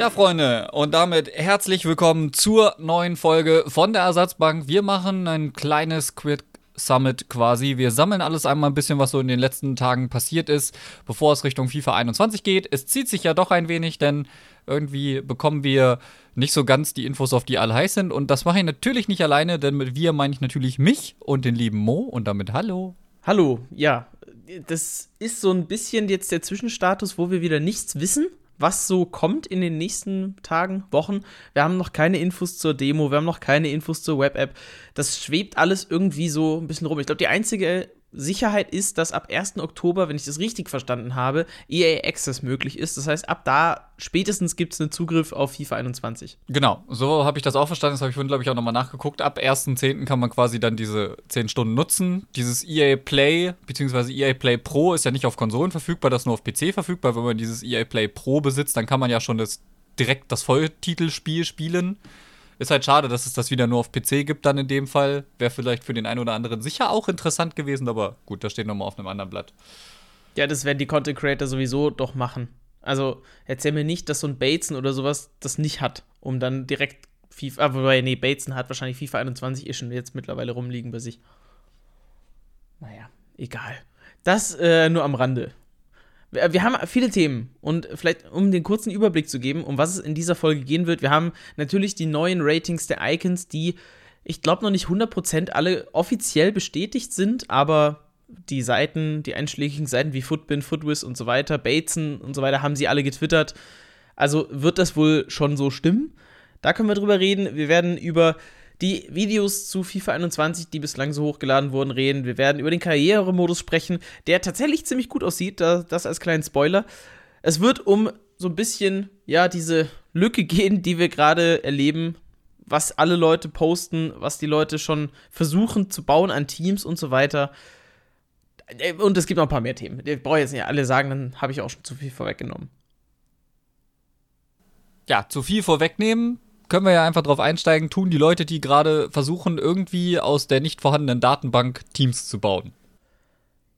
Ja, Freunde, und damit herzlich willkommen zur neuen Folge von der Ersatzbank. Wir machen ein kleines Quick Summit quasi. Wir sammeln alles einmal ein bisschen, was so in den letzten Tagen passiert ist, bevor es Richtung FIFA 21 geht. Es zieht sich ja doch ein wenig, denn irgendwie bekommen wir nicht so ganz die Infos, auf die alle heiß sind. Und das mache ich natürlich nicht alleine, denn mit wir meine ich natürlich mich und den lieben Mo und damit Hallo. Hallo, ja. Das ist so ein bisschen jetzt der Zwischenstatus, wo wir wieder nichts wissen was so kommt in den nächsten Tagen, Wochen. Wir haben noch keine Infos zur Demo, wir haben noch keine Infos zur Web-App. Das schwebt alles irgendwie so ein bisschen rum. Ich glaube, die einzige Sicherheit ist, dass ab 1. Oktober, wenn ich das richtig verstanden habe, EA Access möglich ist. Das heißt, ab da spätestens gibt es einen Zugriff auf FIFA 21. Genau, so habe ich das auch verstanden. Das habe ich vorhin, glaube ich, auch nochmal nachgeguckt. Ab 1.10. kann man quasi dann diese 10 Stunden nutzen. Dieses EA Play bzw. EA Play Pro ist ja nicht auf Konsolen verfügbar, das ist nur auf PC verfügbar. Wenn man dieses EA Play Pro besitzt, dann kann man ja schon das, direkt das Volltitelspiel spielen. Ist halt schade, dass es das wieder nur auf PC gibt, dann in dem Fall. Wäre vielleicht für den einen oder anderen sicher auch interessant gewesen, aber gut, das steht nochmal auf einem anderen Blatt. Ja, das werden die Content Creator sowieso doch machen. Also erzähl mir nicht, dass so ein Bateson oder sowas das nicht hat, um dann direkt FIFA. Ah, wobei, nee, Bateson hat wahrscheinlich FIFA 21 ist schon jetzt mittlerweile rumliegen bei sich. Naja, egal. Das äh, nur am Rande wir haben viele Themen und vielleicht um den kurzen Überblick zu geben, um was es in dieser Folge gehen wird. Wir haben natürlich die neuen Ratings der Icons, die ich glaube noch nicht 100% alle offiziell bestätigt sind, aber die Seiten, die einschlägigen Seiten wie Footbin, Footwiz und so weiter, Bateson und so weiter, haben sie alle getwittert. Also wird das wohl schon so stimmen. Da können wir drüber reden. Wir werden über die Videos zu FIFA 21, die bislang so hochgeladen wurden, reden. Wir werden über den Karrieremodus sprechen, der tatsächlich ziemlich gut aussieht, das als kleinen Spoiler. Es wird um so ein bisschen, ja, diese Lücke gehen, die wir gerade erleben, was alle Leute posten, was die Leute schon versuchen zu bauen an Teams und so weiter. Und es gibt noch ein paar mehr Themen. Ich brauche jetzt nicht alle sagen, dann habe ich auch schon zu viel vorweggenommen. Ja, zu viel vorwegnehmen können wir ja einfach drauf einsteigen, tun die Leute, die gerade versuchen, irgendwie aus der nicht vorhandenen Datenbank Teams zu bauen.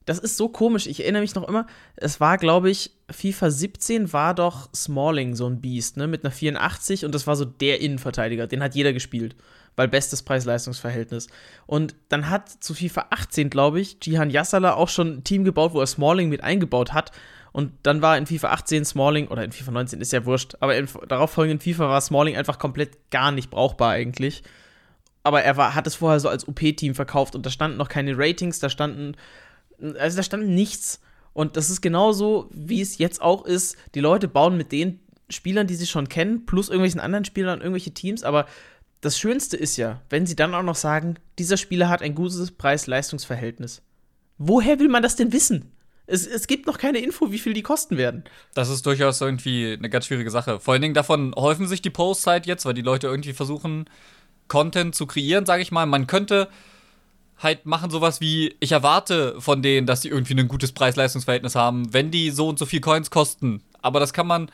Das ist so komisch. Ich erinnere mich noch immer, es war, glaube ich, FIFA 17 war doch Smalling so ein Biest, ne, mit einer 84 und das war so der Innenverteidiger. Den hat jeder gespielt, weil bestes Preis-Leistungs-Verhältnis. Und dann hat zu FIFA 18, glaube ich, Jihan Yassala auch schon ein Team gebaut, wo er Smalling mit eingebaut hat und dann war in FIFA 18 Smalling, oder in FIFA 19 ist ja wurscht, aber in darauf folgenden FIFA war Smalling einfach komplett gar nicht brauchbar eigentlich. Aber er war, hat es vorher so als OP-Team verkauft und da standen noch keine Ratings, da standen, also da stand nichts. Und das ist genauso, wie es jetzt auch ist. Die Leute bauen mit den Spielern, die sie schon kennen, plus irgendwelchen anderen Spielern irgendwelche Teams, aber das Schönste ist ja, wenn sie dann auch noch sagen, dieser Spieler hat ein gutes Preis-Leistungs-Verhältnis. Woher will man das denn wissen? Es, es gibt noch keine Info, wie viel die kosten werden. Das ist durchaus irgendwie eine ganz schwierige Sache. Vor allen Dingen davon häufen sich die Posts halt jetzt, weil die Leute irgendwie versuchen, Content zu kreieren, sage ich mal. Man könnte halt machen sowas wie, ich erwarte von denen, dass sie irgendwie ein gutes Preis-Leistungs-Verhältnis haben, wenn die so und so viel Coins kosten. Aber das kann man,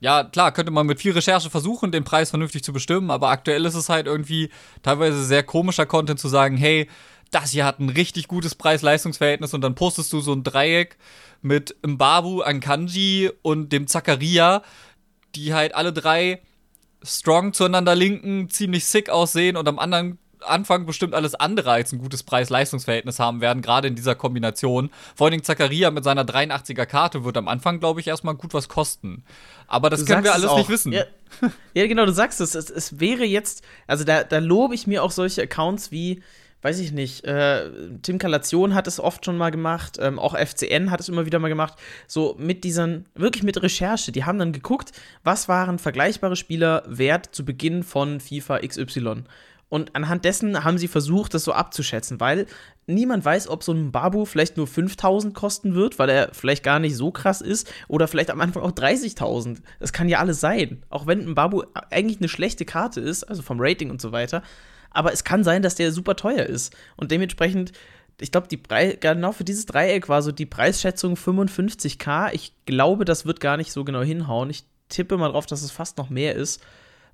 ja, klar, könnte man mit viel Recherche versuchen, den Preis vernünftig zu bestimmen, aber aktuell ist es halt irgendwie teilweise sehr komischer Content zu sagen, hey, das hier hat ein richtig gutes Preis-Leistungs-Verhältnis und dann postest du so ein Dreieck mit Mbabu, Ankanji und dem Zakaria, die halt alle drei strong zueinander linken, ziemlich sick aussehen und am anderen Anfang bestimmt alles andere als ein gutes Preis-Leistungs-Verhältnis haben werden, gerade in dieser Kombination. Vor allem Zakaria mit seiner 83er Karte wird am Anfang, glaube ich, erstmal gut was kosten. Aber das du können wir alles nicht wissen. Ja, ja, genau, du sagst es. es. Es wäre jetzt, also da, da lobe ich mir auch solche Accounts wie weiß ich nicht, äh, Tim Kalation hat es oft schon mal gemacht, ähm, auch FCN hat es immer wieder mal gemacht, so mit diesen, wirklich mit Recherche, die haben dann geguckt, was waren vergleichbare Spieler wert zu Beginn von FIFA XY. Und anhand dessen haben sie versucht, das so abzuschätzen, weil niemand weiß, ob so ein Babu vielleicht nur 5000 kosten wird, weil er vielleicht gar nicht so krass ist, oder vielleicht am Anfang auch 30.000. Das kann ja alles sein. Auch wenn ein Babu eigentlich eine schlechte Karte ist, also vom Rating und so weiter aber es kann sein, dass der super teuer ist. Und dementsprechend, ich glaube, die Preis, genau für dieses Dreieck war so die Preisschätzung 55k. Ich glaube, das wird gar nicht so genau hinhauen. Ich tippe mal drauf, dass es fast noch mehr ist,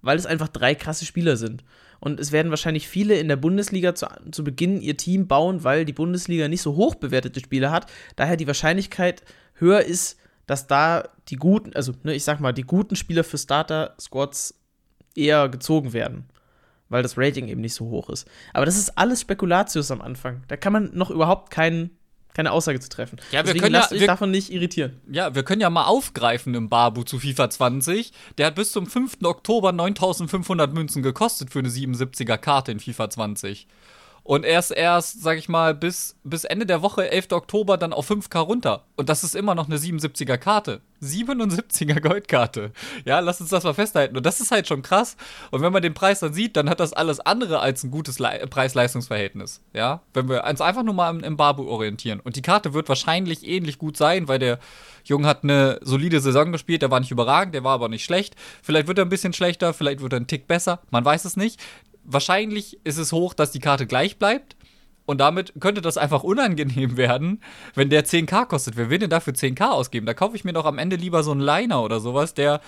weil es einfach drei krasse Spieler sind. Und es werden wahrscheinlich viele in der Bundesliga zu, zu Beginn ihr Team bauen, weil die Bundesliga nicht so hoch bewertete Spieler hat. Daher die Wahrscheinlichkeit höher ist, dass da die guten, also ne, ich sag mal, die guten Spieler für Starter-Squads eher gezogen werden, weil das Rating eben nicht so hoch ist. Aber das ist alles Spekulatius am Anfang. Da kann man noch überhaupt keinen keine Aussage zu treffen. Ja, wir können lasst ja, davon nicht irritieren. Ja, wir können ja mal aufgreifen im Babu zu FIFA 20. Der hat bis zum 5. Oktober 9500 Münzen gekostet für eine 77er Karte in FIFA 20. Und erst erst, sag ich mal, bis, bis Ende der Woche, 11. Oktober, dann auf 5K runter. Und das ist immer noch eine 77er Karte. 77er Goldkarte. Ja, lass uns das mal festhalten. Und das ist halt schon krass. Und wenn man den Preis dann sieht, dann hat das alles andere als ein gutes Preis-Leistungs-Verhältnis. Ja, wenn wir uns einfach nur mal im, im Babu orientieren. Und die Karte wird wahrscheinlich ähnlich gut sein, weil der Junge hat eine solide Saison gespielt. Der war nicht überragend, der war aber nicht schlecht. Vielleicht wird er ein bisschen schlechter, vielleicht wird er ein Tick besser. Man weiß es nicht wahrscheinlich ist es hoch, dass die Karte gleich bleibt. Und damit könnte das einfach unangenehm werden, wenn der 10k kostet. Wer will denn dafür 10k ausgeben? Da kaufe ich mir doch am Ende lieber so einen Liner oder sowas, der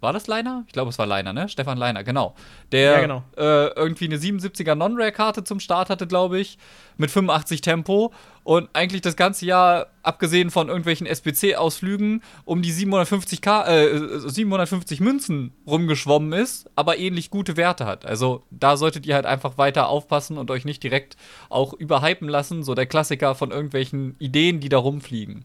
war das Leiner? Ich glaube, es war Leiner, ne? Stefan Leiner, genau. Der ja, genau. Äh, irgendwie eine 77er Non-Rare-Karte zum Start hatte, glaube ich, mit 85 Tempo und eigentlich das ganze Jahr, abgesehen von irgendwelchen SBC-Ausflügen, um die 750K, äh, 750 Münzen rumgeschwommen ist, aber ähnlich gute Werte hat. Also da solltet ihr halt einfach weiter aufpassen und euch nicht direkt auch überhypen lassen, so der Klassiker von irgendwelchen Ideen, die da rumfliegen.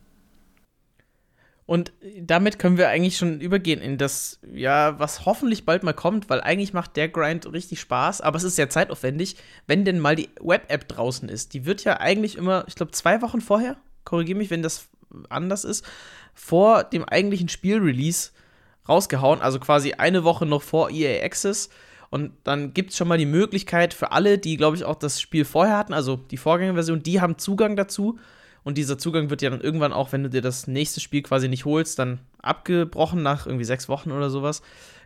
Und damit können wir eigentlich schon übergehen in das, ja, was hoffentlich bald mal kommt, weil eigentlich macht der Grind richtig Spaß, aber es ist sehr zeitaufwendig, wenn denn mal die Web-App draußen ist. Die wird ja eigentlich immer, ich glaube, zwei Wochen vorher, korrigiere mich, wenn das anders ist, vor dem eigentlichen Spielrelease rausgehauen, also quasi eine Woche noch vor EA Access. Und dann gibt es schon mal die Möglichkeit für alle, die, glaube ich, auch das Spiel vorher hatten, also die Vorgängerversion, die haben Zugang dazu. Und dieser Zugang wird ja dann irgendwann auch, wenn du dir das nächste Spiel quasi nicht holst, dann abgebrochen nach irgendwie sechs Wochen oder sowas.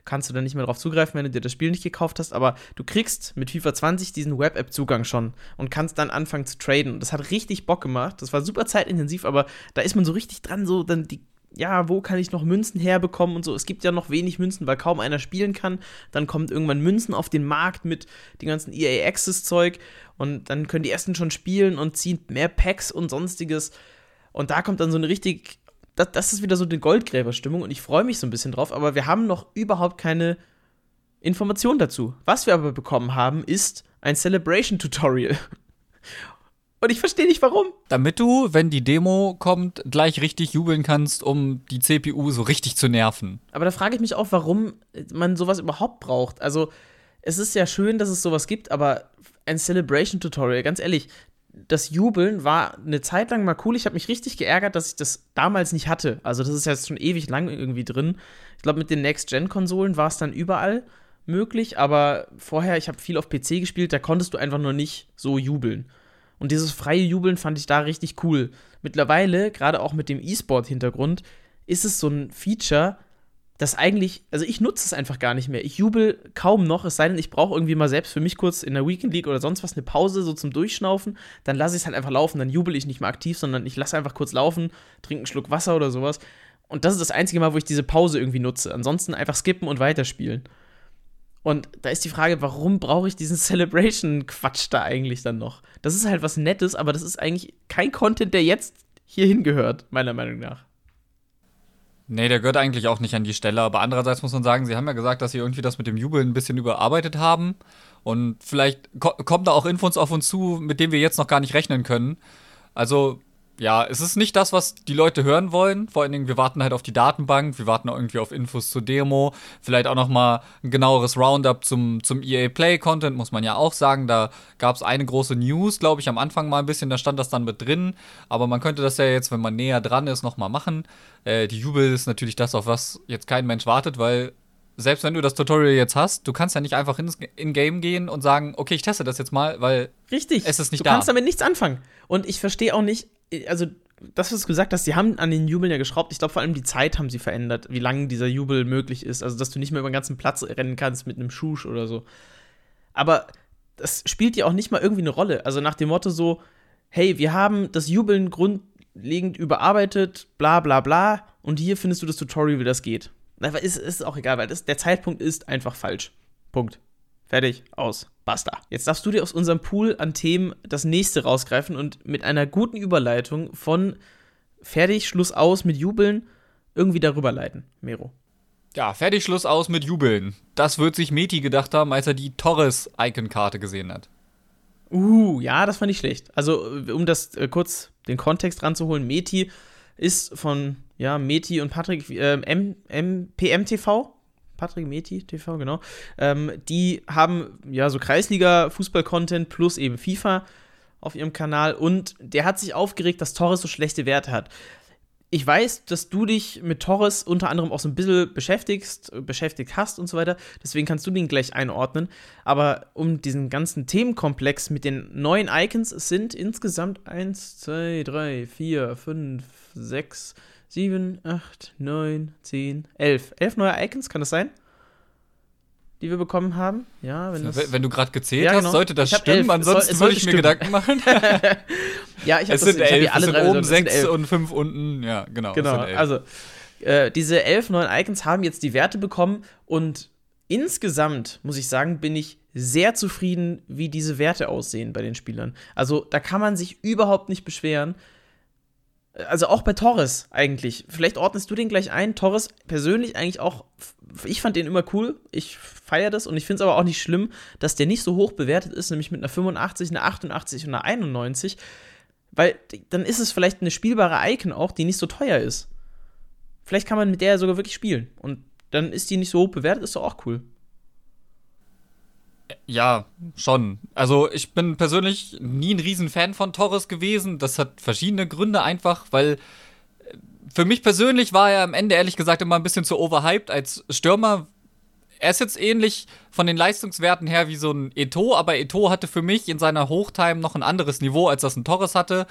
Kannst du dann nicht mehr darauf zugreifen, wenn du dir das Spiel nicht gekauft hast. Aber du kriegst mit FIFA 20 diesen Web-App-Zugang schon und kannst dann anfangen zu traden. Und das hat richtig Bock gemacht. Das war super zeitintensiv, aber da ist man so richtig dran, so dann die ja, wo kann ich noch Münzen herbekommen und so. Es gibt ja noch wenig Münzen, weil kaum einer spielen kann. Dann kommt irgendwann Münzen auf den Markt mit dem ganzen EA Access Zeug und dann können die ersten schon spielen und ziehen mehr Packs und sonstiges. Und da kommt dann so eine richtig, das, das ist wieder so eine Goldgräberstimmung und ich freue mich so ein bisschen drauf, aber wir haben noch überhaupt keine Information dazu. Was wir aber bekommen haben, ist ein Celebration Tutorial. Und ich verstehe nicht warum. Damit du, wenn die Demo kommt, gleich richtig jubeln kannst, um die CPU so richtig zu nerven. Aber da frage ich mich auch, warum man sowas überhaupt braucht. Also, es ist ja schön, dass es sowas gibt, aber ein Celebration-Tutorial, ganz ehrlich, das Jubeln war eine Zeit lang mal cool. Ich habe mich richtig geärgert, dass ich das damals nicht hatte. Also, das ist jetzt schon ewig lang irgendwie drin. Ich glaube, mit den Next-Gen-Konsolen war es dann überall möglich, aber vorher, ich habe viel auf PC gespielt, da konntest du einfach nur nicht so jubeln. Und dieses freie Jubeln fand ich da richtig cool. Mittlerweile, gerade auch mit dem E-Sport-Hintergrund, ist es so ein Feature, das eigentlich, also ich nutze es einfach gar nicht mehr. Ich jubel kaum noch, es sei denn, ich brauche irgendwie mal selbst für mich kurz in der Weekend League oder sonst was eine Pause, so zum Durchschnaufen. Dann lasse ich es halt einfach laufen, dann jubel ich nicht mehr aktiv, sondern ich lasse einfach kurz laufen, trinke einen Schluck Wasser oder sowas. Und das ist das einzige Mal, wo ich diese Pause irgendwie nutze. Ansonsten einfach skippen und weiterspielen. Und da ist die Frage, warum brauche ich diesen Celebration-Quatsch da eigentlich dann noch? Das ist halt was Nettes, aber das ist eigentlich kein Content, der jetzt hier hingehört, meiner Meinung nach. Nee, der gehört eigentlich auch nicht an die Stelle. Aber andererseits muss man sagen, sie haben ja gesagt, dass sie irgendwie das mit dem Jubeln ein bisschen überarbeitet haben. Und vielleicht ko kommen da auch Infos auf uns zu, mit denen wir jetzt noch gar nicht rechnen können. Also, ja, es ist nicht das, was die Leute hören wollen. Vor allen Dingen, wir warten halt auf die Datenbank, wir warten irgendwie auf Infos zur Demo, vielleicht auch noch mal ein genaueres Roundup zum, zum EA Play Content, muss man ja auch sagen. Da gab es eine große News, glaube ich, am Anfang mal ein bisschen, da stand das dann mit drin. Aber man könnte das ja jetzt, wenn man näher dran ist, noch mal machen. Äh, die Jubel ist natürlich das, auf was jetzt kein Mensch wartet, weil selbst wenn du das Tutorial jetzt hast, du kannst ja nicht einfach ins in-Game gehen und sagen, okay, ich teste das jetzt mal, weil Richtig. es ist nicht du da. Du kannst damit nichts anfangen. Und ich verstehe auch nicht, also das, was du gesagt hast, sie haben an den Jubeln ja geschraubt. Ich glaube, vor allem die Zeit haben sie verändert, wie lange dieser Jubel möglich ist. Also, dass du nicht mehr über den ganzen Platz rennen kannst mit einem Schusch oder so. Aber das spielt ja auch nicht mal irgendwie eine Rolle. Also nach dem Motto so, hey, wir haben das Jubeln grundlegend überarbeitet, bla bla bla, und hier findest du das Tutorial, wie das geht. Ist, ist auch egal, weil das, der Zeitpunkt ist einfach falsch. Punkt. Fertig, aus. Basta. Jetzt darfst du dir aus unserem Pool an Themen das nächste rausgreifen und mit einer guten Überleitung von fertig, Schluss aus mit Jubeln irgendwie darüber leiten, Mero. Ja, fertig, Schluss aus mit Jubeln. Das wird sich Meti gedacht haben, als er die Torres-Icon-Karte gesehen hat. Uh, ja, das fand ich schlecht. Also, um das äh, kurz den Kontext ranzuholen, Meti ist von, ja, Meti und Patrick, äh, M, M, PMTV, Patrick Meti TV, genau. Ähm, die haben ja so Kreisliga-Fußball-Content plus eben FIFA auf ihrem Kanal und der hat sich aufgeregt, dass Torres so schlechte Werte hat. Ich weiß, dass du dich mit Torres unter anderem auch so ein bisschen beschäftigst, beschäftigt hast und so weiter. Deswegen kannst du den gleich einordnen. Aber um diesen ganzen Themenkomplex mit den neuen Icons, sind insgesamt 1, 2, 3, 4, 5, 6, 7, 8, 9, 10, 11. 11 neue Icons, kann das sein? Die wir bekommen haben? Ja, wenn, das wenn du gerade gezählt ja, genau. hast, sollte das stimmen. Elf. Ansonsten würde ich mir Gedanken machen. ja, ich habe das sind elf, ich alle es sind oben sechs und fünf unten. Ja, genau. Genau, also äh, diese elf neuen Icons haben jetzt die Werte bekommen und insgesamt, muss ich sagen, bin ich sehr zufrieden, wie diese Werte aussehen bei den Spielern. Also da kann man sich überhaupt nicht beschweren. Also auch bei Torres eigentlich. Vielleicht ordnest du den gleich ein. Torres persönlich eigentlich auch, ich fand den immer cool. Ich feiere das und ich finde es aber auch nicht schlimm, dass der nicht so hoch bewertet ist, nämlich mit einer 85, einer 88 und einer 91. Weil dann ist es vielleicht eine spielbare Icon auch, die nicht so teuer ist. Vielleicht kann man mit der sogar wirklich spielen. Und dann ist die nicht so hoch bewertet, ist doch auch cool. Ja, schon. Also ich bin persönlich nie ein Riesenfan von Torres gewesen. Das hat verschiedene Gründe einfach, weil äh, für mich persönlich war er am Ende ehrlich gesagt immer ein bisschen zu overhyped als Stürmer. Er ist jetzt ähnlich von den Leistungswerten her wie so ein Eto, aber Eto hatte für mich in seiner Hochtime noch ein anderes Niveau, als das ein Torres hatte.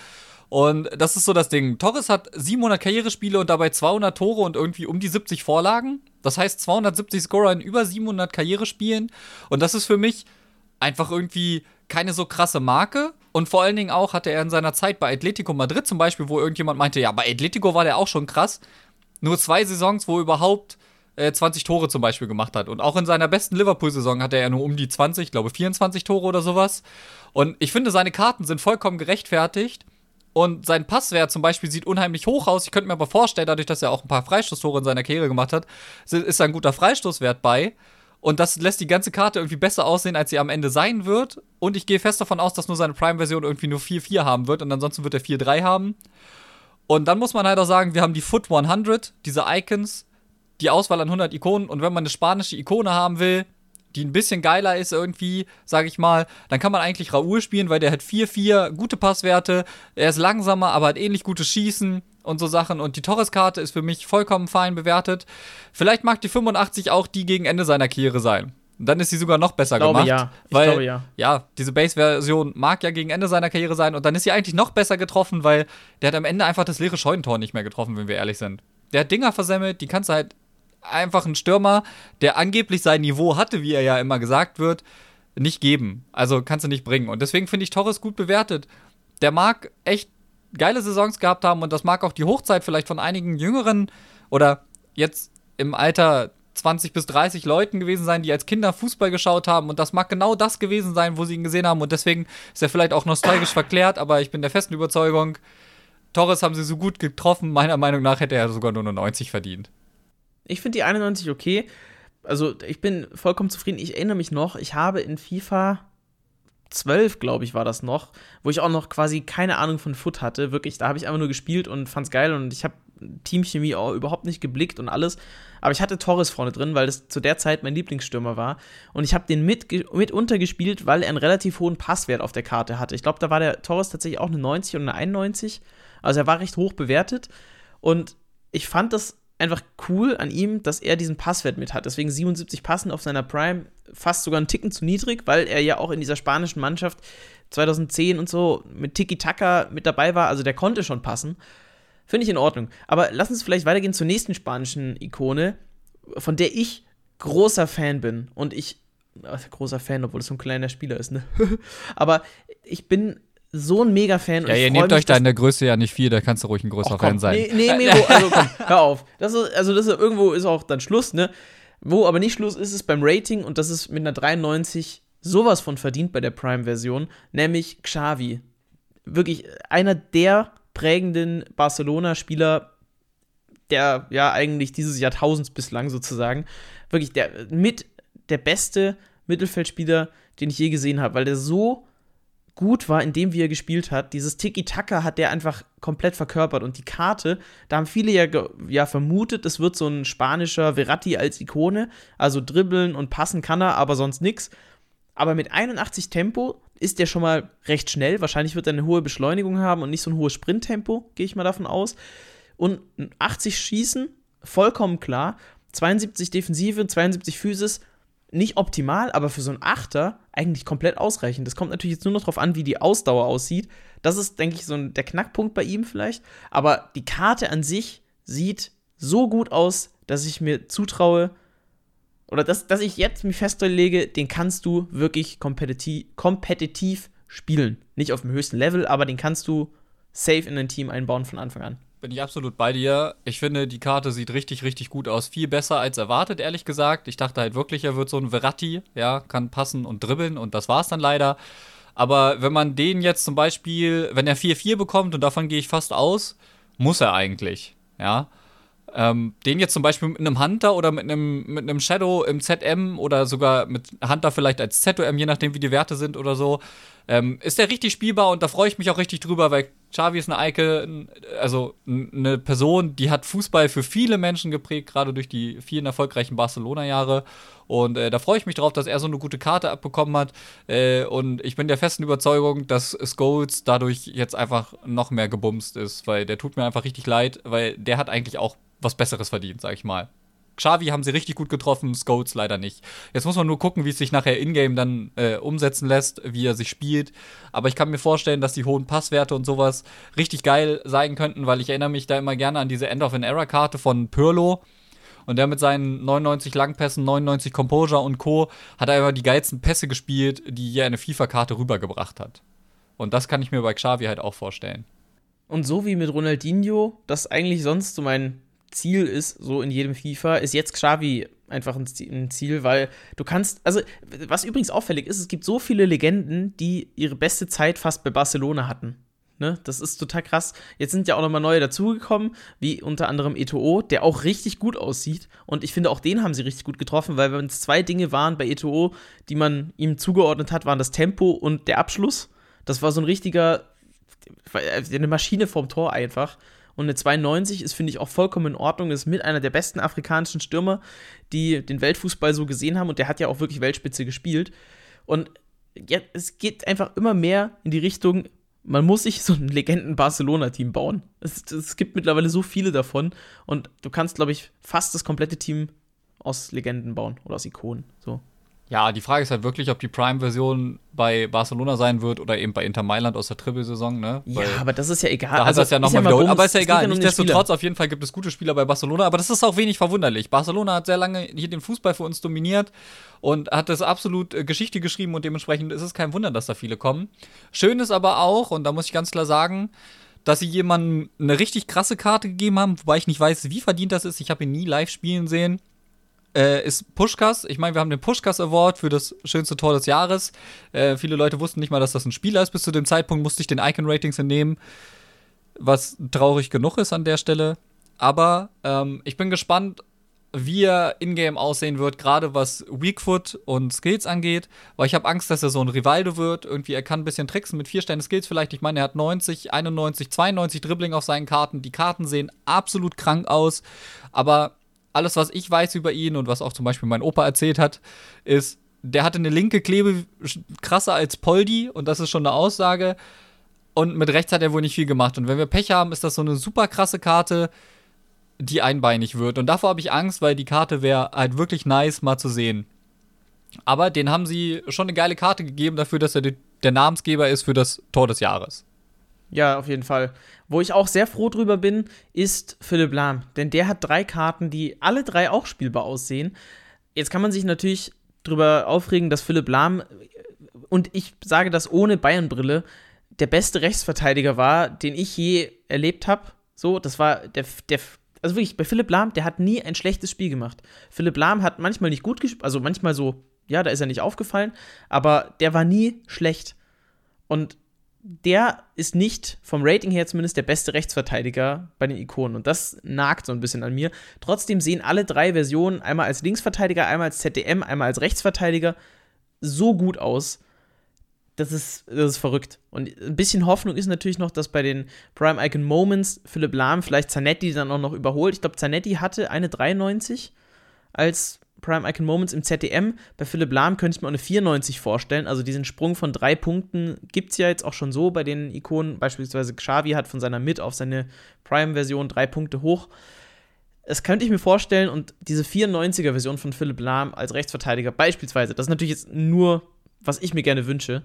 Und das ist so das Ding. Torres hat 700 Karrierespiele und dabei 200 Tore und irgendwie um die 70 Vorlagen. Das heißt 270 Scorer in über 700 Karrierespielen. Und das ist für mich einfach irgendwie keine so krasse Marke. Und vor allen Dingen auch hatte er in seiner Zeit bei Atletico Madrid zum Beispiel, wo irgendjemand meinte, ja, bei Atletico war der auch schon krass. Nur zwei Saisons, wo er überhaupt äh, 20 Tore zum Beispiel gemacht hat. Und auch in seiner besten Liverpool-Saison hatte er nur um die 20, ich glaube 24 Tore oder sowas. Und ich finde, seine Karten sind vollkommen gerechtfertigt. Und sein Passwert zum Beispiel sieht unheimlich hoch aus. Ich könnte mir aber vorstellen, dadurch, dass er auch ein paar Freistoßtore in seiner Karriere gemacht hat, ist da ein guter Freistoßwert bei. Und das lässt die ganze Karte irgendwie besser aussehen, als sie am Ende sein wird. Und ich gehe fest davon aus, dass nur seine Prime-Version irgendwie nur 4-4 haben wird und ansonsten wird er 4-3 haben. Und dann muss man halt auch sagen, wir haben die Foot 100, diese Icons, die Auswahl an 100 Ikonen. Und wenn man eine spanische Ikone haben will, die ein bisschen geiler ist irgendwie, sag ich mal, dann kann man eigentlich Raoul spielen, weil der hat 4-4, gute Passwerte, er ist langsamer, aber hat ähnlich gutes Schießen und so Sachen. Und die Torres-Karte ist für mich vollkommen fein bewertet. Vielleicht mag die 85 auch die gegen Ende seiner Karriere sein. Dann ist sie sogar noch besser ich glaube, gemacht. Ja. Ich weil, glaube, ja. Ja, diese Base-Version mag ja gegen Ende seiner Karriere sein. Und dann ist sie eigentlich noch besser getroffen, weil der hat am Ende einfach das leere Scheunentor nicht mehr getroffen, wenn wir ehrlich sind. Der hat Dinger versemmelt, die kannst du halt einfach einen Stürmer, der angeblich sein Niveau hatte, wie er ja immer gesagt wird, nicht geben. Also kannst du nicht bringen. Und deswegen finde ich Torres gut bewertet. Der mag echt geile Saisons gehabt haben und das mag auch die Hochzeit vielleicht von einigen jüngeren oder jetzt im Alter 20 bis 30 Leuten gewesen sein, die als Kinder Fußball geschaut haben. Und das mag genau das gewesen sein, wo sie ihn gesehen haben. Und deswegen ist er vielleicht auch nostalgisch verklärt, aber ich bin der festen Überzeugung, Torres haben sie so gut getroffen. Meiner Meinung nach hätte er sogar nur 90 verdient. Ich finde die 91 okay. Also ich bin vollkommen zufrieden. Ich erinnere mich noch, ich habe in FIFA 12, glaube ich, war das noch, wo ich auch noch quasi keine Ahnung von Foot hatte. Wirklich, da habe ich einfach nur gespielt und fand's geil und ich habe Teamchemie auch überhaupt nicht geblickt und alles. Aber ich hatte Torres vorne drin, weil das zu der Zeit mein Lieblingsstürmer war. Und ich habe den mit, mit untergespielt, weil er einen relativ hohen Passwert auf der Karte hatte. Ich glaube, da war der Torres tatsächlich auch eine 90 und eine 91. Also er war recht hoch bewertet. Und ich fand das einfach cool an ihm, dass er diesen Passwert mit hat. Deswegen 77 Passen auf seiner Prime, fast sogar einen Ticken zu niedrig, weil er ja auch in dieser spanischen Mannschaft 2010 und so mit Tiki-Taka mit dabei war. Also der konnte schon passen. Finde ich in Ordnung. Aber lass uns vielleicht weitergehen zur nächsten spanischen Ikone, von der ich großer Fan bin. Und ich, also großer Fan, obwohl es so ein kleiner Spieler ist, ne? Aber ich bin so ein Mega-Fan. Ja, ihr nehmt euch da in der Größe ja nicht viel, da kannst du ruhig ein größerer Fan sein. Nee, nee, Miro, also komm, hör auf. Das ist, also das ist, irgendwo ist auch dann Schluss, ne? Wo aber nicht Schluss ist, ist beim Rating und das ist mit einer 93 sowas von verdient bei der Prime-Version, nämlich Xavi. Wirklich einer der prägenden Barcelona-Spieler der ja eigentlich dieses Jahrtausends bislang sozusagen. Wirklich der mit der beste Mittelfeldspieler, den ich je gesehen habe, weil der so gut war in dem, wie er gespielt hat. Dieses Tiki-Taka hat der einfach komplett verkörpert. Und die Karte, da haben viele ja, ja vermutet, es wird so ein spanischer Verratti als Ikone. Also dribbeln und passen kann er, aber sonst nix. Aber mit 81 Tempo ist der schon mal recht schnell. Wahrscheinlich wird er eine hohe Beschleunigung haben und nicht so ein hohes Sprinttempo, gehe ich mal davon aus. Und 80 Schießen, vollkommen klar. 72 Defensive, 72 Physis, nicht optimal, aber für so einen Achter eigentlich komplett ausreichend. Das kommt natürlich jetzt nur noch darauf an, wie die Ausdauer aussieht. Das ist, denke ich, so ein, der Knackpunkt bei ihm vielleicht. Aber die Karte an sich sieht so gut aus, dass ich mir zutraue, oder dass, dass ich jetzt mich festlege, den kannst du wirklich kompetitiv, kompetitiv spielen. Nicht auf dem höchsten Level, aber den kannst du safe in ein Team einbauen von Anfang an. Bin ich absolut bei dir. Ich finde, die Karte sieht richtig, richtig gut aus. Viel besser als erwartet, ehrlich gesagt. Ich dachte halt wirklich, er wird so ein Verratti, ja, kann passen und dribbeln und das war es dann leider. Aber wenn man den jetzt zum Beispiel, wenn er 4-4 bekommt, und davon gehe ich fast aus, muss er eigentlich, ja. Ähm, den jetzt zum Beispiel mit einem Hunter oder mit einem, mit einem Shadow im ZM oder sogar mit Hunter vielleicht als ZOM, je nachdem wie die Werte sind oder so, ähm, ist der richtig spielbar und da freue ich mich auch richtig drüber, weil Xavi ist eine Eike, also eine Person, die hat Fußball für viele Menschen geprägt, gerade durch die vielen erfolgreichen Barcelona-Jahre. Und äh, da freue ich mich drauf, dass er so eine gute Karte abbekommen hat. Äh, und ich bin der festen Überzeugung, dass Scholes dadurch jetzt einfach noch mehr gebumst ist, weil der tut mir einfach richtig leid, weil der hat eigentlich auch was Besseres verdient, sag ich mal. Xavi haben sie richtig gut getroffen, Scholes leider nicht. Jetzt muss man nur gucken, wie es sich nachher in-game dann äh, umsetzen lässt, wie er sich spielt. Aber ich kann mir vorstellen, dass die hohen Passwerte und sowas richtig geil sein könnten, weil ich erinnere mich da immer gerne an diese End-of-an-Era-Karte von Pirlo. Und der mit seinen 99 Langpässen, 99 Composure und Co. hat immer die geilsten Pässe gespielt, die je eine FIFA-Karte rübergebracht hat. Und das kann ich mir bei Xavi halt auch vorstellen. Und so wie mit Ronaldinho, das eigentlich sonst so mein Ziel ist, so in jedem FIFA, ist jetzt Xavi einfach ein Ziel, weil du kannst, also was übrigens auffällig ist, es gibt so viele Legenden, die ihre beste Zeit fast bei Barcelona hatten. Ne? Das ist total krass. Jetzt sind ja auch nochmal neue dazugekommen, wie unter anderem Eto'o, der auch richtig gut aussieht. Und ich finde, auch den haben sie richtig gut getroffen, weil wenn es zwei Dinge waren bei Eto'o, die man ihm zugeordnet hat, waren das Tempo und der Abschluss. Das war so ein richtiger, eine Maschine vorm Tor einfach. Und eine 92 ist, finde ich, auch vollkommen in Ordnung. Ist mit einer der besten afrikanischen Stürmer, die den Weltfußball so gesehen haben. Und der hat ja auch wirklich Weltspitze gespielt. Und ja, es geht einfach immer mehr in die Richtung, man muss sich so ein Legenden-Barcelona-Team bauen. Es, es, gibt mittlerweile so viele davon. Und du kannst, glaube ich, fast das komplette Team aus Legenden bauen oder aus Ikonen. So. Ja, die Frage ist halt wirklich, ob die Prime-Version bei Barcelona sein wird oder eben bei Inter Mailand aus der Triple-Saison, ne? ja, aber das ist ja egal. Da also, hat das ja nochmal ja wiederholt. Aber ist ja egal. Nichtsdestotrotz, auf jeden Fall gibt es gute Spieler bei Barcelona, aber das ist auch wenig verwunderlich. Barcelona hat sehr lange hier den Fußball für uns dominiert und hat das absolut äh, Geschichte geschrieben und dementsprechend ist es kein Wunder, dass da viele kommen. Schön ist aber auch, und da muss ich ganz klar sagen, dass sie jemandem eine richtig krasse Karte gegeben haben, wobei ich nicht weiß, wie verdient das ist. Ich habe ihn nie live spielen sehen äh, ist Pushkas. Ich meine, wir haben den Pushkas Award für das schönste Tor des Jahres. Äh, viele Leute wussten nicht mal, dass das ein Spieler ist. Bis zu dem Zeitpunkt musste ich den Icon-Ratings entnehmen, was traurig genug ist an der Stelle. Aber ähm, ich bin gespannt, wie er in-game aussehen wird, gerade was Weakfoot und Skills angeht, weil ich habe Angst, dass er so ein Rivaldo wird. Irgendwie, er kann ein bisschen tricksen mit vier Sterne Skills vielleicht. Ich meine, er hat 90, 91, 92 Dribbling auf seinen Karten. Die Karten sehen absolut krank aus, aber alles, was ich weiß über ihn und was auch zum Beispiel mein Opa erzählt hat, ist, der hatte eine linke Klebe krasser als Poldi und das ist schon eine Aussage. Und mit rechts hat er wohl nicht viel gemacht. Und wenn wir Pech haben, ist das so eine super krasse Karte, die einbeinig wird. Und davor habe ich Angst, weil die Karte wäre halt wirklich nice mal zu sehen. Aber den haben sie schon eine geile Karte gegeben dafür, dass er der Namensgeber ist für das Tor des Jahres. Ja, auf jeden Fall. Wo ich auch sehr froh drüber bin, ist Philipp Lahm. Denn der hat drei Karten, die alle drei auch spielbar aussehen. Jetzt kann man sich natürlich drüber aufregen, dass Philipp Lahm, und ich sage das ohne Bayern-Brille, der beste Rechtsverteidiger war, den ich je erlebt habe. So, das war der, der, also wirklich, bei Philipp Lahm, der hat nie ein schlechtes Spiel gemacht. Philipp Lahm hat manchmal nicht gut gespielt, also manchmal so, ja, da ist er nicht aufgefallen, aber der war nie schlecht. Und der ist nicht vom Rating her zumindest der beste Rechtsverteidiger bei den Ikonen. Und das nagt so ein bisschen an mir. Trotzdem sehen alle drei Versionen, einmal als Linksverteidiger, einmal als ZDM, einmal als Rechtsverteidiger, so gut aus. Das ist, das ist verrückt. Und ein bisschen Hoffnung ist natürlich noch, dass bei den Prime Icon Moments Philipp Lahm vielleicht Zanetti dann auch noch überholt. Ich glaube, Zanetti hatte eine 93 als Prime Icon Moments im ZDM. Bei Philipp Lahm könnte ich mir auch eine 94 vorstellen. Also diesen Sprung von drei Punkten gibt es ja jetzt auch schon so bei den Ikonen. Beispielsweise Xavi hat von seiner Mid auf seine Prime-Version drei Punkte hoch. Das könnte ich mir vorstellen und diese 94er-Version von Philipp Lahm als Rechtsverteidiger beispielsweise, das ist natürlich jetzt nur, was ich mir gerne wünsche.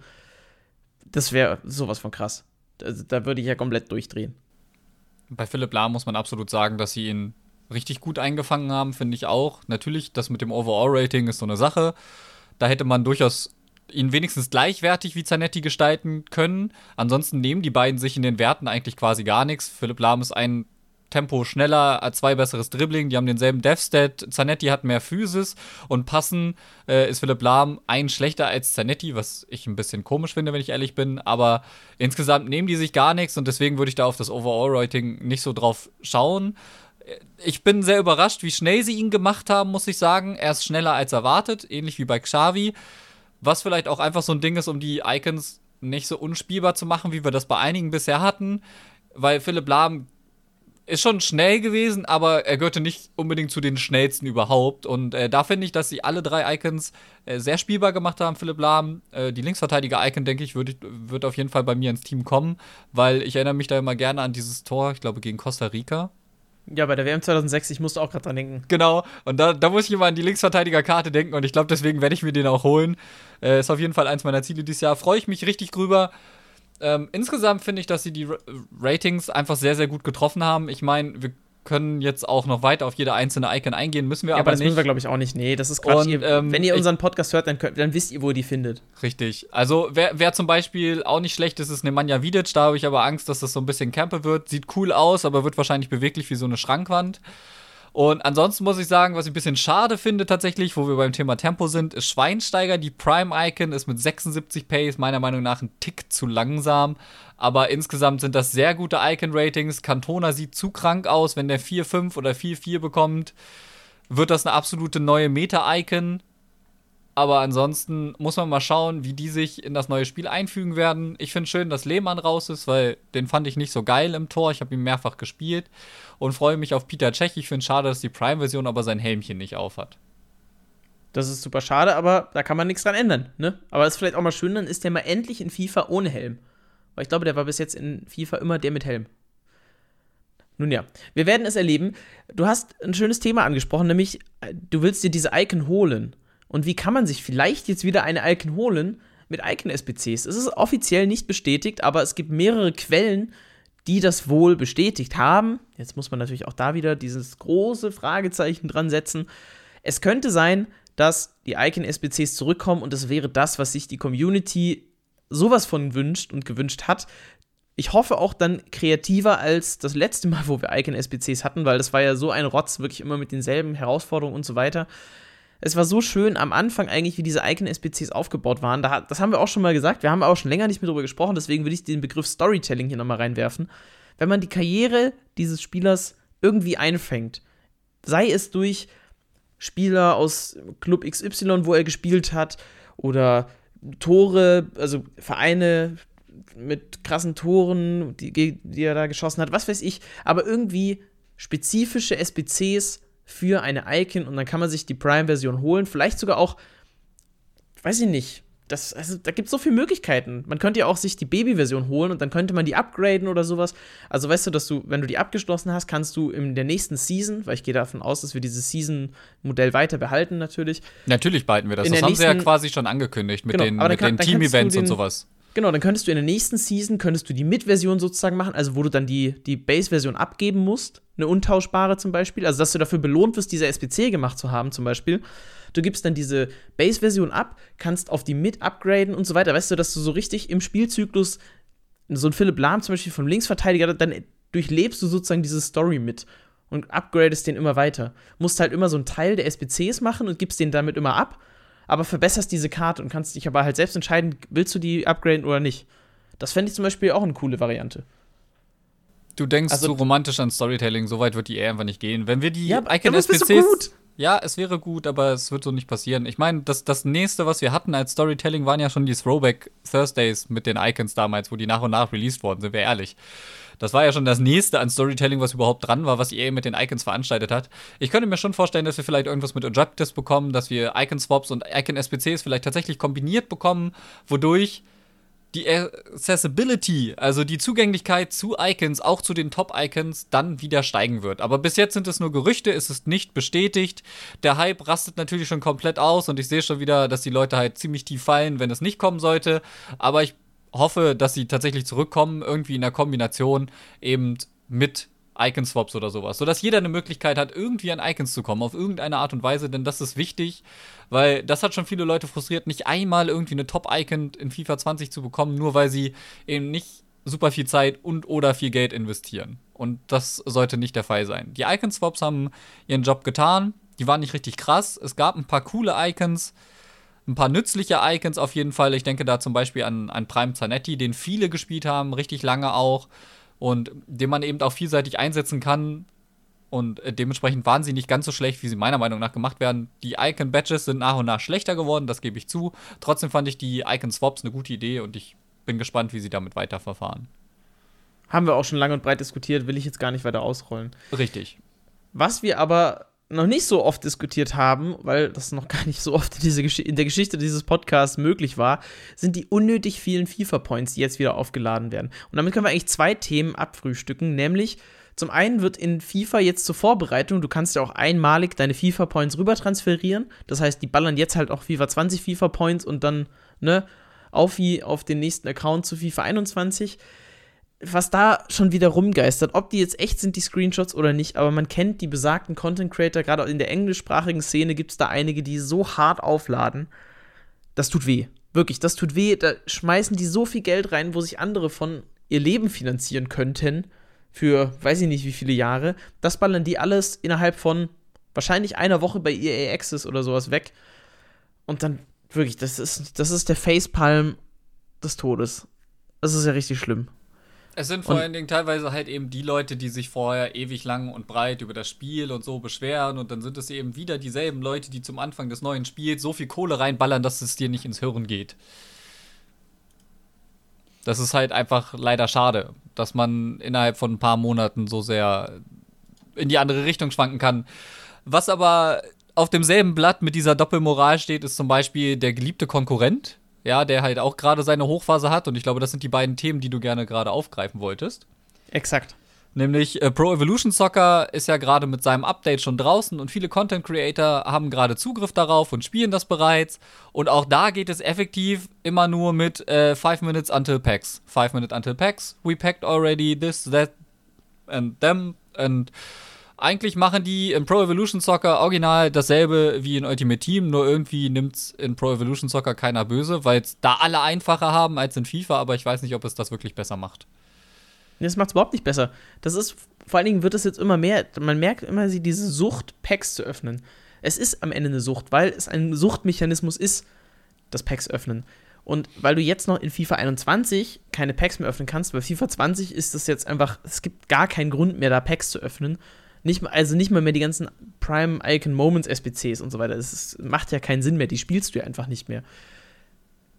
Das wäre sowas von krass. Da, da würde ich ja komplett durchdrehen. Bei Philipp Lahm muss man absolut sagen, dass sie ihn richtig gut eingefangen haben, finde ich auch. Natürlich, das mit dem Overall-Rating ist so eine Sache. Da hätte man durchaus ihn wenigstens gleichwertig wie Zanetti gestalten können. Ansonsten nehmen die beiden sich in den Werten eigentlich quasi gar nichts. Philipp Lahm ist ein Tempo schneller, zwei besseres Dribbling, die haben denselben Dev-Stat. Zanetti hat mehr Physis und passen äh, ist Philipp Lahm ein schlechter als Zanetti, was ich ein bisschen komisch finde, wenn ich ehrlich bin. Aber insgesamt nehmen die sich gar nichts und deswegen würde ich da auf das Overall-Rating nicht so drauf schauen ich bin sehr überrascht, wie schnell sie ihn gemacht haben, muss ich sagen. Er ist schneller als erwartet, ähnlich wie bei Xavi. Was vielleicht auch einfach so ein Ding ist, um die Icons nicht so unspielbar zu machen, wie wir das bei einigen bisher hatten. Weil Philipp Lahm ist schon schnell gewesen, aber er gehörte nicht unbedingt zu den schnellsten überhaupt. Und äh, da finde ich, dass sie alle drei Icons äh, sehr spielbar gemacht haben, Philipp Lahm. Äh, die Linksverteidiger-Icon, denke ich, würd, wird auf jeden Fall bei mir ins Team kommen, weil ich erinnere mich da immer gerne an dieses Tor, ich glaube, gegen Costa Rica ja, bei der WM 2006, ich musste auch gerade dran denken. Genau, und da, da muss ich immer an die Linksverteidigerkarte denken und ich glaube, deswegen werde ich mir den auch holen. Äh, ist auf jeden Fall eins meiner Ziele dieses Jahr. Freue ich mich richtig drüber. Ähm, insgesamt finde ich, dass sie die Ratings einfach sehr, sehr gut getroffen haben. Ich meine, wir können jetzt auch noch weiter auf jede einzelne Icon eingehen, müssen wir ja, aber, aber das nicht. müssen wir, glaube ich, auch nicht. Nee, das ist Quatsch. Und, ihr, ähm, wenn ihr unseren Podcast hört, dann, könnt, dann, wisst ihr, wo ihr die findet. Richtig. Also, wer, wer, zum Beispiel auch nicht schlecht ist, ist Nemanja Vidic. Da habe ich aber Angst, dass das so ein bisschen Camper wird. Sieht cool aus, aber wird wahrscheinlich beweglich wie so eine Schrankwand. Und ansonsten muss ich sagen, was ich ein bisschen schade finde tatsächlich, wo wir beim Thema Tempo sind, ist Schweinsteiger. Die Prime-Icon ist mit 76 Pace meiner Meinung nach ein Tick zu langsam. Aber insgesamt sind das sehr gute Icon-Ratings. Cantona sieht zu krank aus. Wenn der 4-5 oder 4-4 bekommt, wird das eine absolute neue Meta-Icon. Aber ansonsten muss man mal schauen, wie die sich in das neue Spiel einfügen werden. Ich finde schön, dass Lehmann raus ist, weil den fand ich nicht so geil im Tor. Ich habe ihn mehrfach gespielt und freue mich auf Peter Cech. Ich finde schade, dass die Prime-Version aber sein Helmchen nicht aufhat. Das ist super schade, aber da kann man nichts dran ändern. Ne? Aber es ist vielleicht auch mal schön, dann ist der mal endlich in FIFA ohne Helm. Weil ich glaube, der war bis jetzt in FIFA immer der mit Helm. Nun ja, wir werden es erleben. Du hast ein schönes Thema angesprochen, nämlich du willst dir diese Icon holen. Und wie kann man sich vielleicht jetzt wieder eine Icon holen mit Icon-SBCs? Es ist offiziell nicht bestätigt, aber es gibt mehrere Quellen, die das wohl bestätigt haben. Jetzt muss man natürlich auch da wieder dieses große Fragezeichen dran setzen. Es könnte sein, dass die Icon-SBCs zurückkommen und das wäre das, was sich die Community sowas von wünscht und gewünscht hat. Ich hoffe auch dann kreativer als das letzte Mal, wo wir Icon-SBCs hatten, weil das war ja so ein Rotz, wirklich immer mit denselben Herausforderungen und so weiter es war so schön am Anfang eigentlich, wie diese Icon-SPCs aufgebaut waren. Da, das haben wir auch schon mal gesagt. Wir haben auch schon länger nicht mehr darüber gesprochen, deswegen würde ich den Begriff Storytelling hier nochmal reinwerfen. Wenn man die Karriere dieses Spielers irgendwie einfängt, sei es durch Spieler aus Club XY, wo er gespielt hat, oder Tore, also Vereine mit krassen Toren, die, die er da geschossen hat, was weiß ich, aber irgendwie spezifische SBCs für eine Icon und dann kann man sich die Prime-Version holen. Vielleicht sogar auch, weiß ich nicht. Das, also, da gibt es so viele Möglichkeiten. Man könnte ja auch sich die Baby-Version holen und dann könnte man die upgraden oder sowas. Also weißt du, dass du, wenn du die abgeschlossen hast, kannst du in der nächsten Season, weil ich gehe davon aus, dass wir dieses Season-Modell weiter behalten natürlich. Natürlich behalten wir das. Das haben nächsten, sie ja quasi schon angekündigt mit genau, den, den Team-Events und sowas. Genau, dann könntest du in der nächsten Season, könntest du die Mid-Version sozusagen machen, also wo du dann die, die Base-Version abgeben musst, eine untauschbare zum Beispiel, also dass du dafür belohnt wirst, diese SPC gemacht zu haben zum Beispiel. Du gibst dann diese Base-Version ab, kannst auf die Mid upgraden und so weiter. Weißt du, dass du so richtig im Spielzyklus, so ein Philipp Lahm zum Beispiel vom Linksverteidiger, dann durchlebst du sozusagen diese Story mit und upgradest den immer weiter. Musst halt immer so einen Teil der SPCs machen und gibst den damit immer ab aber verbesserst diese Karte und kannst dich aber halt selbst entscheiden, willst du die upgraden oder nicht. Das fände ich zum Beispiel auch eine coole Variante. Du denkst Also- zu romantisch an Storytelling, so weit wird die eher einfach nicht gehen. Wenn wir die Ja, so SPCs. gut. Ja, es wäre gut, aber es wird so nicht passieren. Ich meine, das, das nächste, was wir hatten als Storytelling, waren ja schon die Throwback Thursdays mit den Icons damals, wo die nach und nach released wurden, sind wir ehrlich. Das war ja schon das nächste an Storytelling, was überhaupt dran war, was EA mit den Icons veranstaltet hat. Ich könnte mir schon vorstellen, dass wir vielleicht irgendwas mit Objectives bekommen, dass wir Icon-Swaps und Icon-SPCs vielleicht tatsächlich kombiniert bekommen, wodurch die Accessibility, also die Zugänglichkeit zu Icons, auch zu den Top-Icons, dann wieder steigen wird. Aber bis jetzt sind es nur Gerüchte, es ist nicht bestätigt. Der Hype rastet natürlich schon komplett aus und ich sehe schon wieder, dass die Leute halt ziemlich tief fallen, wenn es nicht kommen sollte. Aber ich hoffe, dass sie tatsächlich zurückkommen, irgendwie in der Kombination eben mit Icon-Swaps oder sowas, sodass jeder eine Möglichkeit hat, irgendwie an Icons zu kommen, auf irgendeine Art und Weise, denn das ist wichtig, weil das hat schon viele Leute frustriert, nicht einmal irgendwie eine Top-Icon in FIFA 20 zu bekommen, nur weil sie eben nicht super viel Zeit und oder viel Geld investieren. Und das sollte nicht der Fall sein. Die Icon-Swaps haben ihren Job getan, die waren nicht richtig krass, es gab ein paar coole Icons, ein paar nützliche Icons auf jeden Fall. Ich denke da zum Beispiel an, an Prime Zanetti, den viele gespielt haben, richtig lange auch. Und den man eben auch vielseitig einsetzen kann. Und äh, dementsprechend waren sie nicht ganz so schlecht, wie sie meiner Meinung nach gemacht werden. Die Icon-Badges sind nach und nach schlechter geworden, das gebe ich zu. Trotzdem fand ich die Icon-Swaps eine gute Idee und ich bin gespannt, wie sie damit weiterverfahren. Haben wir auch schon lange und breit diskutiert, will ich jetzt gar nicht weiter ausrollen. Richtig. Was wir aber noch nicht so oft diskutiert haben, weil das noch gar nicht so oft in, diese Gesch in der Geschichte dieses Podcasts möglich war, sind die unnötig vielen FIFA-Points, die jetzt wieder aufgeladen werden. Und damit können wir eigentlich zwei Themen abfrühstücken, nämlich zum einen wird in FIFA jetzt zur Vorbereitung, du kannst ja auch einmalig deine FIFA-Points rüber transferieren. Das heißt, die ballern jetzt halt auch FIFA 20 FIFA-Points und dann, ne, auf, auf den nächsten Account zu FIFA 21 was da schon wieder rumgeistert, ob die jetzt echt sind, die Screenshots oder nicht, aber man kennt die besagten Content Creator, gerade in der englischsprachigen Szene gibt es da einige, die so hart aufladen. Das tut weh. Wirklich, das tut weh. Da schmeißen die so viel Geld rein, wo sich andere von ihr Leben finanzieren könnten. Für weiß ich nicht wie viele Jahre. Das ballern die alles innerhalb von wahrscheinlich einer Woche bei EA Access oder sowas weg. Und dann wirklich, das ist, das ist der Facepalm des Todes. Das ist ja richtig schlimm. Es sind vor Und- allen Dingen teilweise halt eben die Leute, die sich vorher ewig lang und breit über das Spiel und so beschweren und dann sind es eben wieder dieselben Leute, die zum Anfang des neuen Spiels so viel Kohle reinballern, dass es dir nicht ins Hirn geht. Das ist halt einfach leider schade, dass man innerhalb von ein paar Monaten so sehr in die andere Richtung schwanken kann. Was aber auf demselben Blatt mit dieser Doppelmoral steht, ist zum Beispiel der geliebte Konkurrent, ja, der halt auch gerade seine Hochphase hat. Und ich glaube, das sind die beiden Themen, die du gerne gerade aufgreifen wolltest. Exakt. Nämlich äh, Pro Evolution Soccer ist ja gerade mit seinem Update schon draußen und viele Content Creator haben gerade Zugriff darauf und spielen das bereits. Und auch da geht es effektiv immer nur mit 5 äh, Minutes until packs. 5 Minutes until packs. We packed already this, that and them. Und eigentlich machen die in Pro Evolution Soccer original dasselbe wie in Ultimate Team, nur irgendwie nimmt's in Pro Evolution Soccer keiner böse, weil es da alle einfacher haben als in FIFA, aber ich weiß nicht, ob es das wirklich besser macht. Nee, Das macht es überhaupt nicht besser. Das ist, vor allen Dingen wird es jetzt immer mehr, man merkt immer, sie diese Sucht, Packs zu öffnen. Es ist am Ende eine Sucht, weil es ein Suchtmechanismus ist, das Packs öffnen. Und weil du jetzt noch in FIFA 21 keine Packs mehr öffnen kannst, bei FIFA 20 ist das jetzt einfach, es gibt gar keinen Grund mehr, da Packs zu öffnen. Nicht, also nicht mal mehr die ganzen Prime Icon Moments SPCs und so weiter. Ist, macht ja keinen Sinn mehr, die spielst du ja einfach nicht mehr.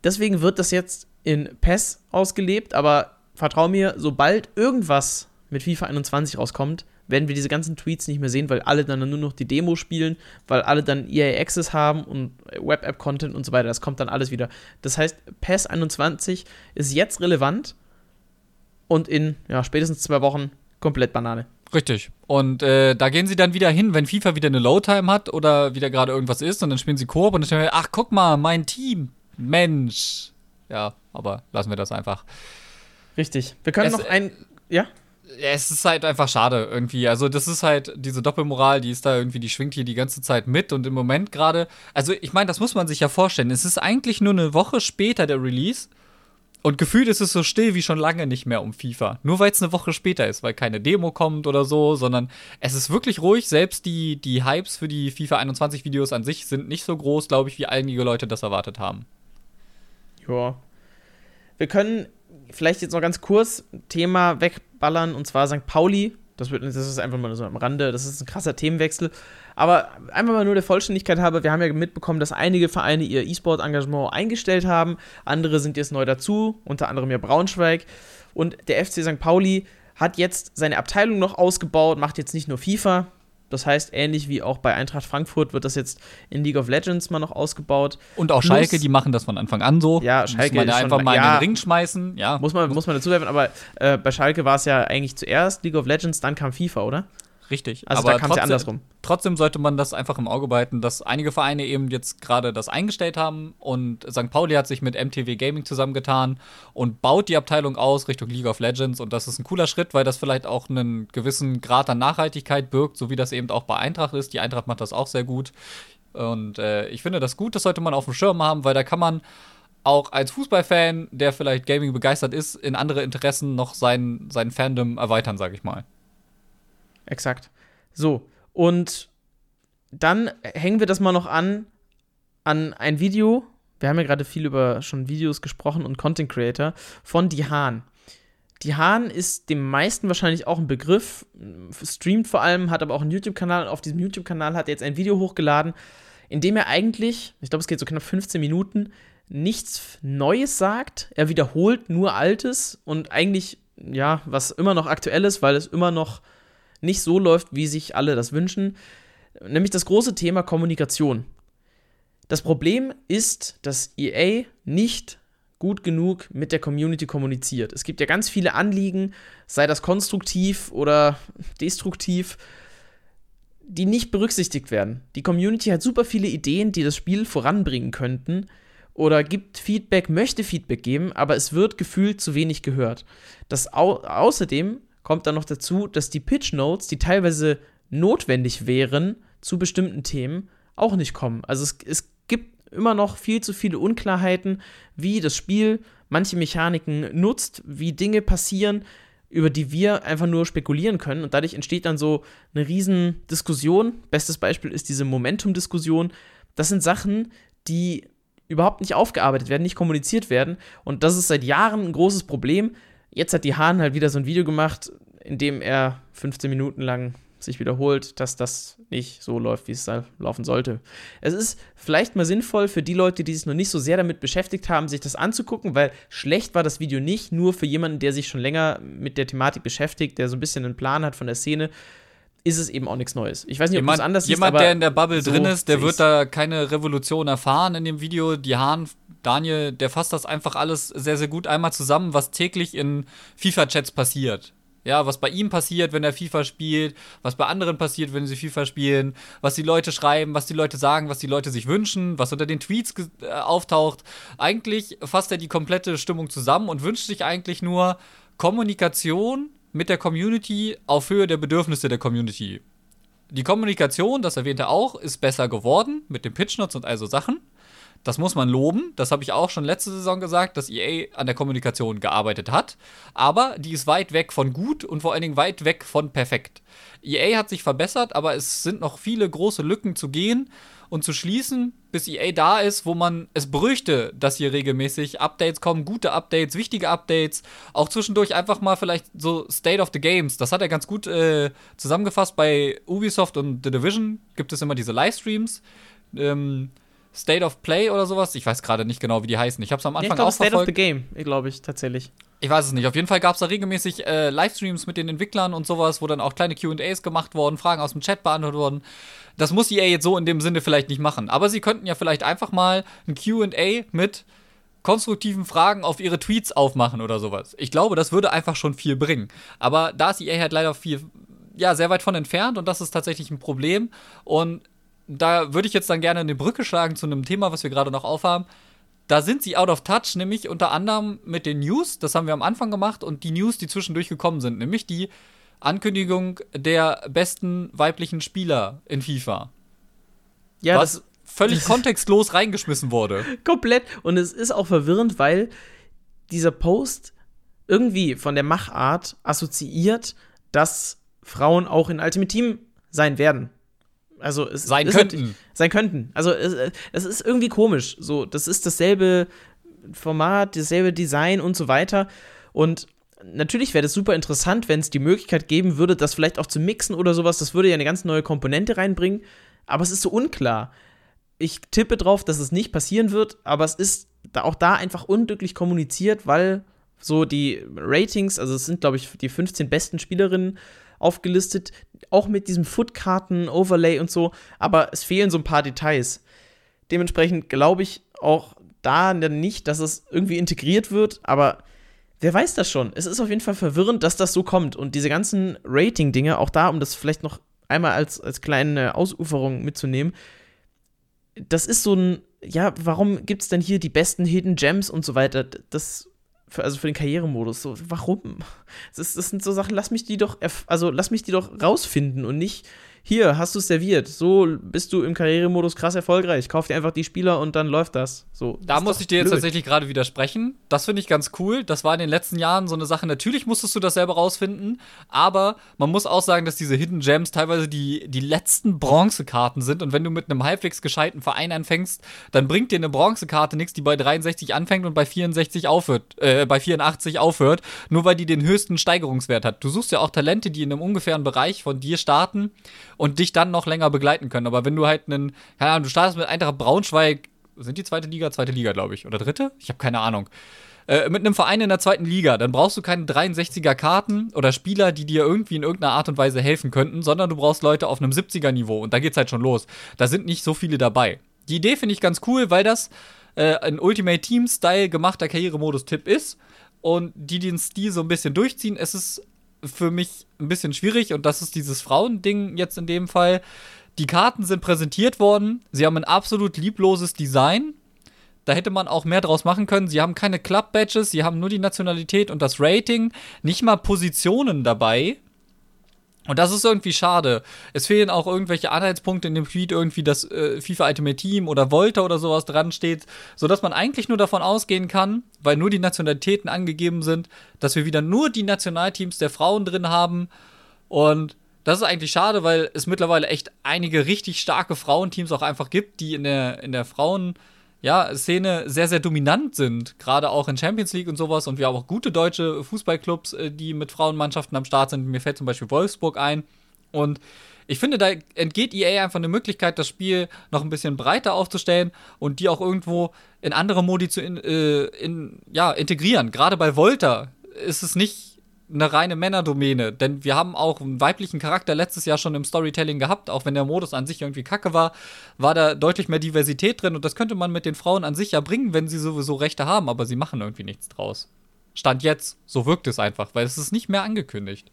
Deswegen wird das jetzt in PES ausgelebt, aber vertrau mir, sobald irgendwas mit FIFA 21 rauskommt, werden wir diese ganzen Tweets nicht mehr sehen, weil alle dann nur noch die Demo spielen, weil alle dann EA Access haben und Web-App-Content und so weiter. Das kommt dann alles wieder. Das heißt, PES 21 ist jetzt relevant und in ja, spätestens zwei Wochen komplett Banane. Richtig. Und äh, da gehen sie dann wieder hin, wenn FIFA wieder eine Low-Time hat oder wieder gerade irgendwas ist und dann spielen sie Koop und dann stellen wir, ach, guck mal, mein Team. Mensch. Ja, aber lassen wir das einfach. Richtig. Wir können Es- noch ein. Ja? Ja, es ist halt einfach schade irgendwie. Also, das ist halt diese Doppelmoral, die ist da irgendwie, die schwingt hier die ganze Zeit mit und im Moment gerade. Also, ich meine, das muss man sich ja vorstellen. Es ist eigentlich nur eine Woche später der Release und gefühlt ist es so still wie schon lange nicht mehr um FIFA. Nur weil es eine Woche später ist, weil keine Demo kommt oder so, sondern es ist wirklich ruhig. Selbst die, die Hypes für die FIFA 21 Videos an sich sind nicht so groß, glaube ich, wie einige Leute das erwartet haben. Ja. Wir können vielleicht jetzt noch ganz kurz Thema wegballern und zwar St. Pauli. Das, wird, das ist einfach mal so am Rande, das ist ein krasser Themenwechsel. Aber einfach mal nur der Vollständigkeit habe, wir haben ja mitbekommen, dass einige Vereine ihr E-Sport-Engagement eingestellt haben. Andere sind jetzt neu dazu, unter anderem ja Braunschweig. Und der FC St. Pauli hat jetzt seine Abteilung noch ausgebaut, macht jetzt nicht nur FIFA, das heißt, ähnlich wie auch bei Eintracht Frankfurt wird das jetzt in League of Legends mal noch ausgebaut. Und auch Plus, Schalke, die machen das von Anfang an so. Ja, Schalke muss man ja einfach mal ja, in den Ring schmeißen. Ja. Muss man, muss man dazu werfen, aber äh, bei Schalke war es ja eigentlich zuerst League of Legends, dann kam FIFA, oder? Richtig. Also aber da kam es ja andersrum. Trotzdem sollte man das einfach im Auge behalten, dass einige Vereine eben jetzt gerade das eingestellt haben und St. Pauli hat sich mit MTW Gaming zusammengetan und baut die Abteilung aus Richtung League of Legends und das ist ein cooler Schritt, weil das vielleicht auch einen gewissen Grad an Nachhaltigkeit birgt, so wie das eben auch bei Eintracht ist. Die Eintracht macht das auch sehr gut und äh, ich finde das gut, das sollte man auf dem Schirm haben, weil da kann man auch als Fußballfan, der vielleicht Gaming begeistert ist, in andere Interessen noch sein, sein Fandom erweitern, sage ich mal. Exakt. So, und dann hängen wir das mal noch an an ein Video. Wir haben ja gerade viel über schon Videos gesprochen und Content Creator von Die Hahn. Die Hahn ist dem meisten wahrscheinlich auch ein Begriff, streamt vor allem, hat aber auch einen YouTube-Kanal. Auf diesem YouTube-Kanal hat er jetzt ein Video hochgeladen, in dem er eigentlich, ich glaube, es geht so knapp 15 Minuten, nichts Neues sagt. Er wiederholt nur Altes und eigentlich, ja, was immer noch aktuell ist, weil es immer noch nicht so läuft, wie sich alle das wünschen. Nämlich das große Thema Kommunikation. Das Problem ist, dass EA nicht gut genug mit der Community kommuniziert. Es gibt ja ganz viele Anliegen, sei das konstruktiv oder destruktiv, die nicht berücksichtigt werden. Die Community hat super viele Ideen, die das Spiel voranbringen könnten oder gibt Feedback, möchte Feedback geben, aber es wird gefühlt zu wenig gehört. Das au außerdem kommt dann noch dazu, dass die Pitch Notes, die teilweise notwendig wären zu bestimmten Themen, auch nicht kommen. Also es, es gibt immer noch viel zu viele Unklarheiten, wie das Spiel manche Mechaniken nutzt, wie Dinge passieren, über die wir einfach nur spekulieren können. Und dadurch entsteht dann so eine riesen Diskussion. Bestes Beispiel ist diese Momentum-Diskussion. Das sind Sachen, die überhaupt nicht aufgearbeitet werden, nicht kommuniziert werden. Und das ist seit Jahren ein großes Problem. Jetzt hat die Hahn halt wieder so ein Video gemacht, in dem er 15 Minuten lang sich wiederholt, dass das nicht so läuft, wie es da laufen sollte. Es ist vielleicht mal sinnvoll für die Leute, die sich noch nicht so sehr damit beschäftigt haben, sich das anzugucken, weil schlecht war das Video nicht, nur für jemanden, der sich schon länger mit der Thematik beschäftigt, der so ein bisschen einen Plan hat von der Szene, ist es eben auch nichts Neues. Ich weiß nicht, ob jemand, es anders jemand, ist, der in der Bubble so drin ist, der wird da keine Revolution erfahren in dem Video. Die Hahn, Daniel, der fasst das einfach alles sehr, sehr gut einmal zusammen, was täglich in FIFA-Chats passiert. Ja, was bei ihm passiert, wenn er FIFA spielt, was bei anderen passiert, wenn sie FIFA spielen, was die Leute schreiben, was die Leute sagen, was die Leute sich wünschen, was unter den Tweets äh, auftaucht. Eigentlich fasst er die komplette Stimmung zusammen und wünscht sich eigentlich nur Kommunikation mit der Community auf Höhe der Bedürfnisse der Community. Die Kommunikation, das erwähnt er auch, ist besser geworden mit den Pitchnotes und also Sachen. Das muss man loben. Das habe ich auch schon letzte Saison gesagt, dass EA an der Kommunikation gearbeitet hat. Aber die ist weit weg von gut und vor allen Dingen weit weg von perfekt. EA hat sich verbessert, aber es sind noch viele große Lücken zu gehen und zu schließen, bis EA da ist, wo man es bräuchte, dass hier regelmäßig Updates kommen, gute Updates, wichtige Updates, auch zwischendurch einfach mal vielleicht so State of the Games. Das hat er ganz gut äh, zusammengefasst. Bei Ubisoft und The Division gibt es immer diese Livestreams. Ähm, State of Play oder sowas. Ich weiß gerade nicht genau, wie die heißen. Ich habe es am Anfang nee, ich glaub, auch State verfolgt. of the Game, glaube ich, tatsächlich. Ich weiß es nicht. Auf jeden Fall gab es da regelmäßig äh, Livestreams mit den Entwicklern und sowas, wo dann auch kleine QAs gemacht wurden, Fragen aus dem Chat beantwortet wurden. Das muss EA jetzt so in dem Sinne vielleicht nicht machen. Aber sie könnten ja vielleicht einfach mal ein QA mit konstruktiven Fragen auf ihre Tweets aufmachen oder sowas. Ich glaube, das würde einfach schon viel bringen. Aber da ist EA halt leider viel, ja, sehr weit von entfernt und das ist tatsächlich ein Problem. Und da würde ich jetzt dann gerne eine Brücke schlagen zu einem Thema, was wir gerade noch aufhaben. Da sind sie out of touch, nämlich unter anderem mit den News, das haben wir am Anfang gemacht, und die News, die zwischendurch gekommen sind, nämlich die Ankündigung der besten weiblichen Spieler in FIFA. Ja, was völlig kontextlos reingeschmissen wurde. Komplett. Und es ist auch verwirrend, weil dieser Post irgendwie von der Machart assoziiert, dass Frauen auch in Ultimate Team sein werden. Also es sein könnten. Sein könnten. Also es, es, ist irgendwie komisch. So, das ist dasselbe Format, dasselbe Design und so weiter. Und natürlich wäre das super interessant, wenn es die Möglichkeit geben würde, das vielleicht auch zu mixen oder sowas. Das würde ja eine ganz neue Komponente reinbringen. Aber es ist so unklar. Ich tippe drauf, dass es nicht passieren wird, aber es ist auch da einfach unglücklich kommuniziert, weil so die Ratings, also es sind, glaube ich, die 15 besten Spielerinnen aufgelistet, auch mit diesem Footkarten, Overlay und so, aber es fehlen so ein paar Details. Dementsprechend glaube ich auch da nicht, dass es irgendwie integriert wird, aber wer weiß das schon. Es ist auf jeden Fall verwirrend, dass das so kommt und diese ganzen Rating-Dinge, auch da, um das vielleicht noch einmal als, als kleine Ausuferung mitzunehmen, das ist so ein, ja, warum gibt es denn hier die besten Hidden Gems und so weiter? Das für, also für den Karrieremodus. So, warum? Das, das, sind so Sachen, lass mich die doch, also lass mich die doch rausfinden und nicht hier, hast du es serviert. So bist du im Karrieremodus krass erfolgreich. Kauf dir einfach die Spieler und dann läuft das. So, da muss ich dir blöd. jetzt tatsächlich gerade widersprechen. Das finde ich ganz cool. Das war in den letzten Jahren so eine Sache. Natürlich musstest du das selber rausfinden, aber man muss auch sagen, dass diese Hidden Gems teilweise die, die letzten Bronzekarten sind. Und wenn du mit einem halbwegs gescheiten Verein anfängst, dann bringt dir eine Bronzekarte nichts, die bei 63 anfängt und bei 64 aufhört, äh, bei 84 aufhört, nur weil die den höchsten Steigerungswert hat. Du suchst ja auch Talente, die in einem ungefähren Bereich von dir starten und dich dann noch länger begleiten können. Aber wenn du halt einen, keine Ahnung, du startest mit Eintracht Braunschweig, sind die zweite Liga? Zweite Liga, glaube ich. Oder dritte? Ich habe keine Ahnung. Äh, mit einem Verein in der zweiten Liga, dann brauchst du keine 63er Karten oder Spieler, die dir irgendwie in irgendeiner Art und Weise helfen könnten, sondern du brauchst Leute auf einem 70er Niveau und da geht's halt schon los. Da sind nicht so viele dabei. Die Idee finde ich ganz cool, weil das äh, ein Ultimate Team Style gemachter Karrieremodus-Tipp ist und die den Stil so ein bisschen durchziehen. Es ist für mich ein bisschen schwierig und das ist dieses Frauending jetzt in dem Fall. Die Karten sind präsentiert worden. Sie haben ein absolut liebloses Design. Da hätte man auch mehr draus machen können. Sie haben keine Club-Badges, sie haben nur die Nationalität und das Rating. Nicht mal Positionen dabei. Und das ist irgendwie schade. Es fehlen auch irgendwelche Anhaltspunkte in dem Tweet, irgendwie, dass äh, FIFA Ultimate Team oder Volta oder sowas dran steht, sodass man eigentlich nur davon ausgehen kann, weil nur die Nationalitäten angegeben sind, dass wir wieder nur die Nationalteams der Frauen drin haben. Und das ist eigentlich schade, weil es mittlerweile echt einige richtig starke Frauenteams auch einfach gibt, die in der, in der Frauen- ja, Szene sehr, sehr dominant sind, gerade auch in Champions League und sowas. Und wir haben auch gute deutsche Fußballclubs, äh, die mit Frauenmannschaften am Start sind. Mir fällt zum Beispiel Wolfsburg ein. Und ich finde, da entgeht EA einfach eine Möglichkeit, das Spiel noch ein bisschen breiter aufzustellen und die auch irgendwo in andere Modi zu in, äh, in, ja, integrieren. Gerade bei Volta ist es nicht eine reine Männerdomäne, denn wir haben auch einen weiblichen Charakter letztes Jahr schon im Storytelling gehabt, auch wenn der Modus an sich irgendwie kacke war, war da deutlich mehr Diversität drin und das könnte man mit den Frauen an sich ja bringen, wenn sie sowieso Rechte haben, aber sie machen irgendwie nichts draus. Stand jetzt, so wirkt es einfach, weil es ist nicht mehr angekündigt.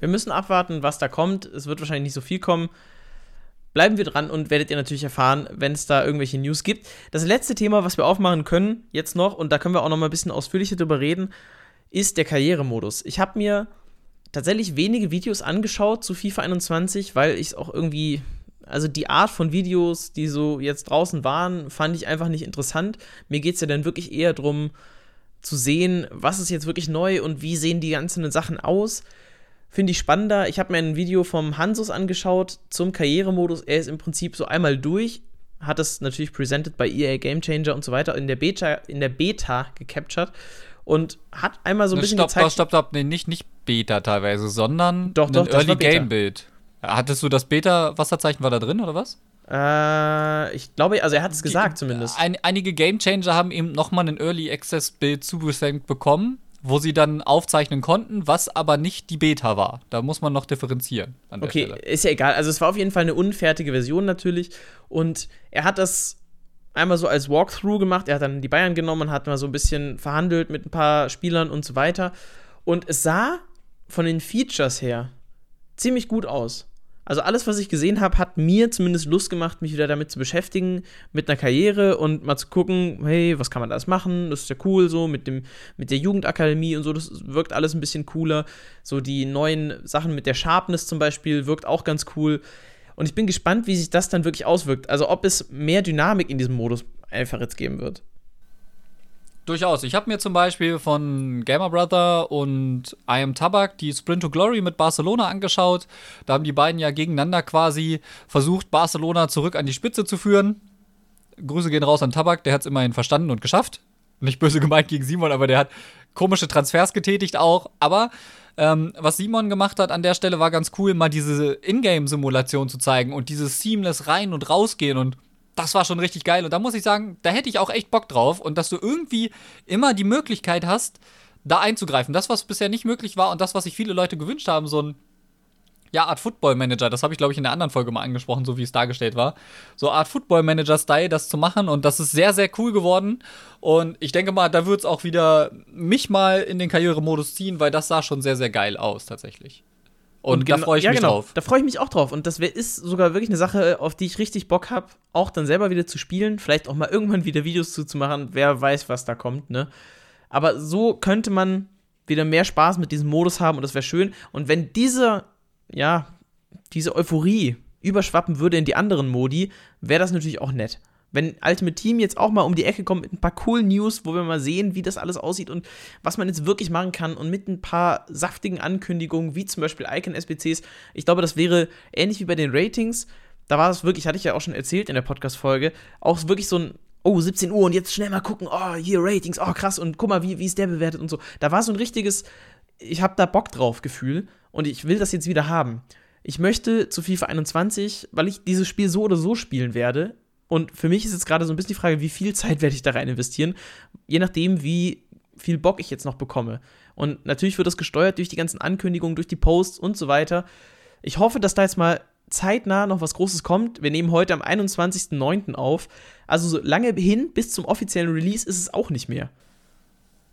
Wir müssen abwarten, was da kommt. Es wird wahrscheinlich nicht so viel kommen. Bleiben wir dran und werdet ihr natürlich erfahren, wenn es da irgendwelche News gibt. Das letzte Thema, was wir aufmachen können, jetzt noch, und da können wir auch noch mal ein bisschen ausführlicher drüber reden, ist der Karrieremodus. Ich habe mir tatsächlich wenige Videos angeschaut zu FIFA 21, weil ich es auch irgendwie, also die Art von Videos, die so jetzt draußen waren, fand ich einfach nicht interessant. Mir geht es ja dann wirklich eher darum, zu sehen, was ist jetzt wirklich neu und wie sehen die ganzen Sachen aus. Finde ich spannender. Ich habe mir ein Video vom Hansus angeschaut zum Karrieremodus. Er ist im Prinzip so einmal durch, hat es natürlich presented bei EA Game Changer und so weiter in der Beta, in der Beta gecaptured und hat einmal so ein bisschen stopp, gezeigt. Stopp, stopp, stopp, nee, nicht, nicht Beta teilweise, sondern doch, doch, ein Early Game Bild. Hattest du das Beta-Wasserzeichen war da drin oder was? Äh, ich glaube, also er hat es gesagt zumindest. Ein, einige Game Changer haben eben nochmal ein Early Access Bild zugesenkt bekommen, wo sie dann aufzeichnen konnten, was aber nicht die Beta war. Da muss man noch differenzieren. okay, ist ja egal. Also es war auf jeden Fall eine unfertige Version natürlich und er hat das einmal so als Walkthrough gemacht. Er hat dann die Bayern genommen und hat mal so ein bisschen verhandelt mit ein paar Spielern und so weiter. Und es sah von den Features her ziemlich gut aus. Also alles, was ich gesehen habe, hat mir zumindest Lust gemacht, mich wieder damit zu beschäftigen, mit einer Karriere und mal zu gucken, hey, was kann man da machen? Das ist ja cool so mit dem mit der Jugendakademie und so. Das wirkt alles ein bisschen cooler. So die neuen Sachen mit der Sharpness zum Beispiel wirkt auch ganz cool. Und ich bin gespannt, wie sich das dann wirklich auswirkt. Also ob es mehr Dynamik in diesem Modus einfach jetzt geben wird. Durchaus. Ich habe mir zum Beispiel von Gamer Brother und I Am Tabak die Sprint to Glory mit Barcelona angeschaut. Da haben die beiden ja gegeneinander quasi versucht, Barcelona zurück an die Spitze zu führen. Grüße gehen raus an Tabak, der hat es immerhin verstanden und geschafft. Nicht böse gemeint gegen Simon, aber der hat komische Transfers getätigt auch. Aber ähm, was Simon gemacht hat an der Stelle war ganz cool, mal diese Ingame-Simulation zu zeigen und dieses seamless rein und rausgehen und das war schon richtig geil. Und da muss ich sagen, da hätte ich auch echt Bock drauf. Und dass du irgendwie immer die Möglichkeit hast, da einzugreifen. Das, was bisher nicht möglich war und das, was sich viele Leute gewünscht haben, so ein ja, Art Football Manager, das habe ich glaube ich in der anderen Folge mal angesprochen, so wie es dargestellt war. So Art Football Manager Style, das zu machen und das ist sehr, sehr cool geworden. Und ich denke mal, da wird es auch wieder mich mal in den Karrieremodus ziehen, weil das sah schon sehr, sehr geil aus tatsächlich. Und, und da freue ich ja, mich genau, drauf. Da freue ich mich auch drauf. Und das ist sogar wirklich eine Sache, auf die ich richtig Bock habe, auch dann selber wieder zu spielen. Vielleicht auch mal irgendwann wieder Videos zuzumachen. Wer weiß, was da kommt, ne? Aber so könnte man wieder mehr Spaß mit diesem Modus haben und das wäre schön. Und wenn diese, ja, diese Euphorie überschwappen würde in die anderen Modi, wäre das natürlich auch nett. Wenn Ultimate Team jetzt auch mal um die Ecke kommt mit ein paar coolen News, wo wir mal sehen, wie das alles aussieht und was man jetzt wirklich machen kann und mit ein paar saftigen Ankündigungen, wie zum Beispiel Icon-SBCs, ich glaube, das wäre ähnlich wie bei den Ratings. Da war es wirklich, hatte ich ja auch schon erzählt in der Podcast-Folge, auch wirklich so ein oh, 17 Uhr und jetzt schnell mal gucken, oh, hier Ratings, oh, krass, und guck mal, wie, wie ist der bewertet und so. Da war so ein richtiges, ich hab da Bock drauf Gefühl und ich will das jetzt wieder haben. Ich möchte zu FIFA 21, weil ich dieses Spiel so oder so spielen werde. Und für mich ist jetzt gerade so ein bisschen die Frage, wie viel Zeit werde ich da rein investieren, je nachdem, wie viel Bock ich jetzt noch bekomme. Und natürlich wird das gesteuert durch die ganzen Ankündigungen, durch die Posts und so weiter. Ich hoffe, dass da jetzt mal zeitnah noch was Großes kommt. Wir nehmen heute am 21.09. auf. Also so lange hin bis zum offiziellen Release ist es auch nicht mehr.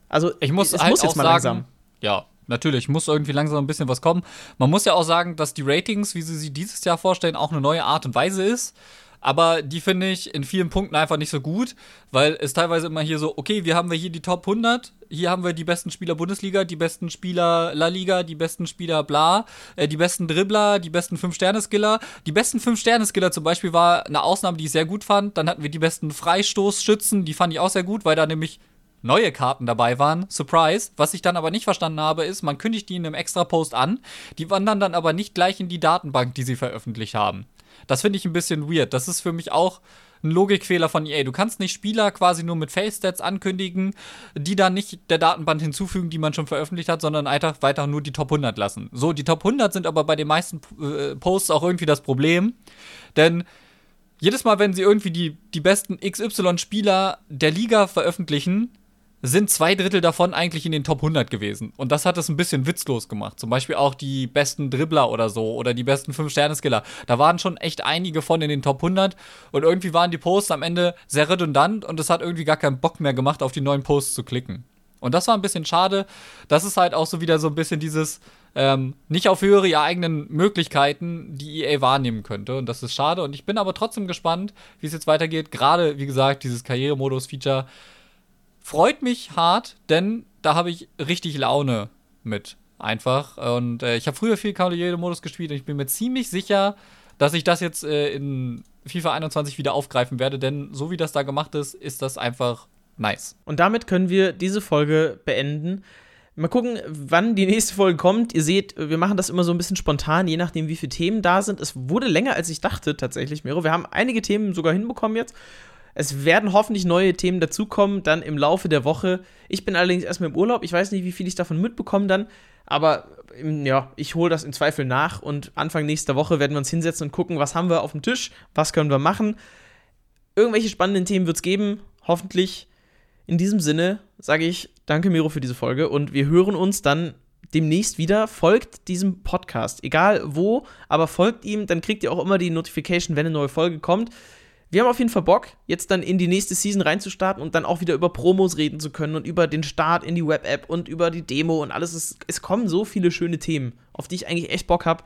Also ich muss, es halt muss jetzt mal sagen, langsam. Ja, natürlich muss irgendwie langsam ein bisschen was kommen. Man muss ja auch sagen, dass die Ratings, wie sie sie dieses Jahr vorstellen, auch eine neue Art und Weise ist aber die finde ich in vielen Punkten einfach nicht so gut, weil es teilweise immer hier so, okay, wir haben wir hier die Top 100, hier haben wir die besten Spieler Bundesliga, die besten Spieler La Liga, die besten Spieler bla, äh, die besten Dribbler, die besten 5-Sterne-Skiller. Die besten 5-Sterne-Skiller zum Beispiel war eine Ausnahme, die ich sehr gut fand. Dann hatten wir die besten Freistoßschützen, die fand ich auch sehr gut, weil da nämlich neue Karten dabei waren. Surprise. Was ich dann aber nicht verstanden habe, ist, man kündigt die in einem extra Post an, die wandern dann aber nicht gleich in die Datenbank, die sie veröffentlicht haben. Das finde ich ein bisschen weird. Das ist für mich auch ein Logikfehler von EA. Du kannst nicht Spieler quasi nur mit Face-Stats ankündigen, die dann nicht der Datenband hinzufügen, die man schon veröffentlicht hat, sondern einfach weiter nur die Top 100 lassen. So, die Top 100 sind aber bei den meisten äh, Posts auch irgendwie das Problem, denn jedes Mal, wenn sie irgendwie die, die besten XY-Spieler der Liga veröffentlichen, sind zwei Drittel davon eigentlich in den Top 100 gewesen. Und das hat es ein bisschen witzlos gemacht. Zum Beispiel auch die besten Dribbler oder so oder die besten 5-Sterne-Skiller. Da waren schon echt einige von in den Top 100 und irgendwie waren die Posts am Ende sehr redundant und es hat irgendwie gar keinen Bock mehr gemacht, auf die neuen Posts zu klicken. Und das war ein bisschen schade. Das ist halt auch so wieder so ein bisschen dieses, ähm, nicht auf höhere ihre eigenen Möglichkeiten, die EA wahrnehmen könnte. Und das ist schade. Und ich bin aber trotzdem gespannt, wie es jetzt weitergeht. Gerade, wie gesagt, dieses Karrieremodus-Feature freut mich hart, denn da habe ich richtig Laune mit. Einfach. Und äh, ich habe früher viel Karriere-Modus gespielt und ich bin mir ziemlich sicher, dass ich das jetzt äh, in FIFA 21 wieder aufgreifen werde, denn so wie das da gemacht ist, ist das einfach nice. Und damit können wir diese Folge beenden. Mal gucken, wann die nächste Folge kommt. Ihr seht, wir machen das immer so ein bisschen spontan, je nachdem, wie viele Themen da sind. Es wurde länger, als ich dachte, tatsächlich, Miro. Wir haben einige Themen sogar hinbekommen jetzt. Es werden hoffentlich neue Themen dazukommen, dann im Laufe der Woche. Ich bin allerdings erstmal im Urlaub. Ich weiß nicht, wie viel ich davon mitbekomme dann. Aber ja, ich hole das im Zweifel nach und Anfang nächster Woche werden wir uns hinsetzen und gucken, was haben wir auf dem Tisch, was können wir machen. Irgendwelche spannenden Themen wird es geben, hoffentlich. In diesem Sinne sage ich danke, Miro, für diese Folge und wir hören uns dann demnächst wieder. Folgt diesem Podcast, egal wo, aber folgt ihm, dann kriegt ihr auch immer die Notification, wenn eine neue Folge kommt wir haben auf jeden Fall Bock, jetzt dann in die nächste Season reinzustarten und dann auch wieder über Promos reden zu können und über den Start in die Web-App und über die Demo und alles. Es, es kommen so viele schöne Themen, auf die ich eigentlich echt Bock habe.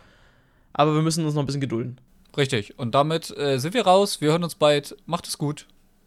Aber wir müssen uns noch ein bisschen gedulden. Richtig. Und damit äh, sind wir raus. Wir hören uns bald. Macht es gut.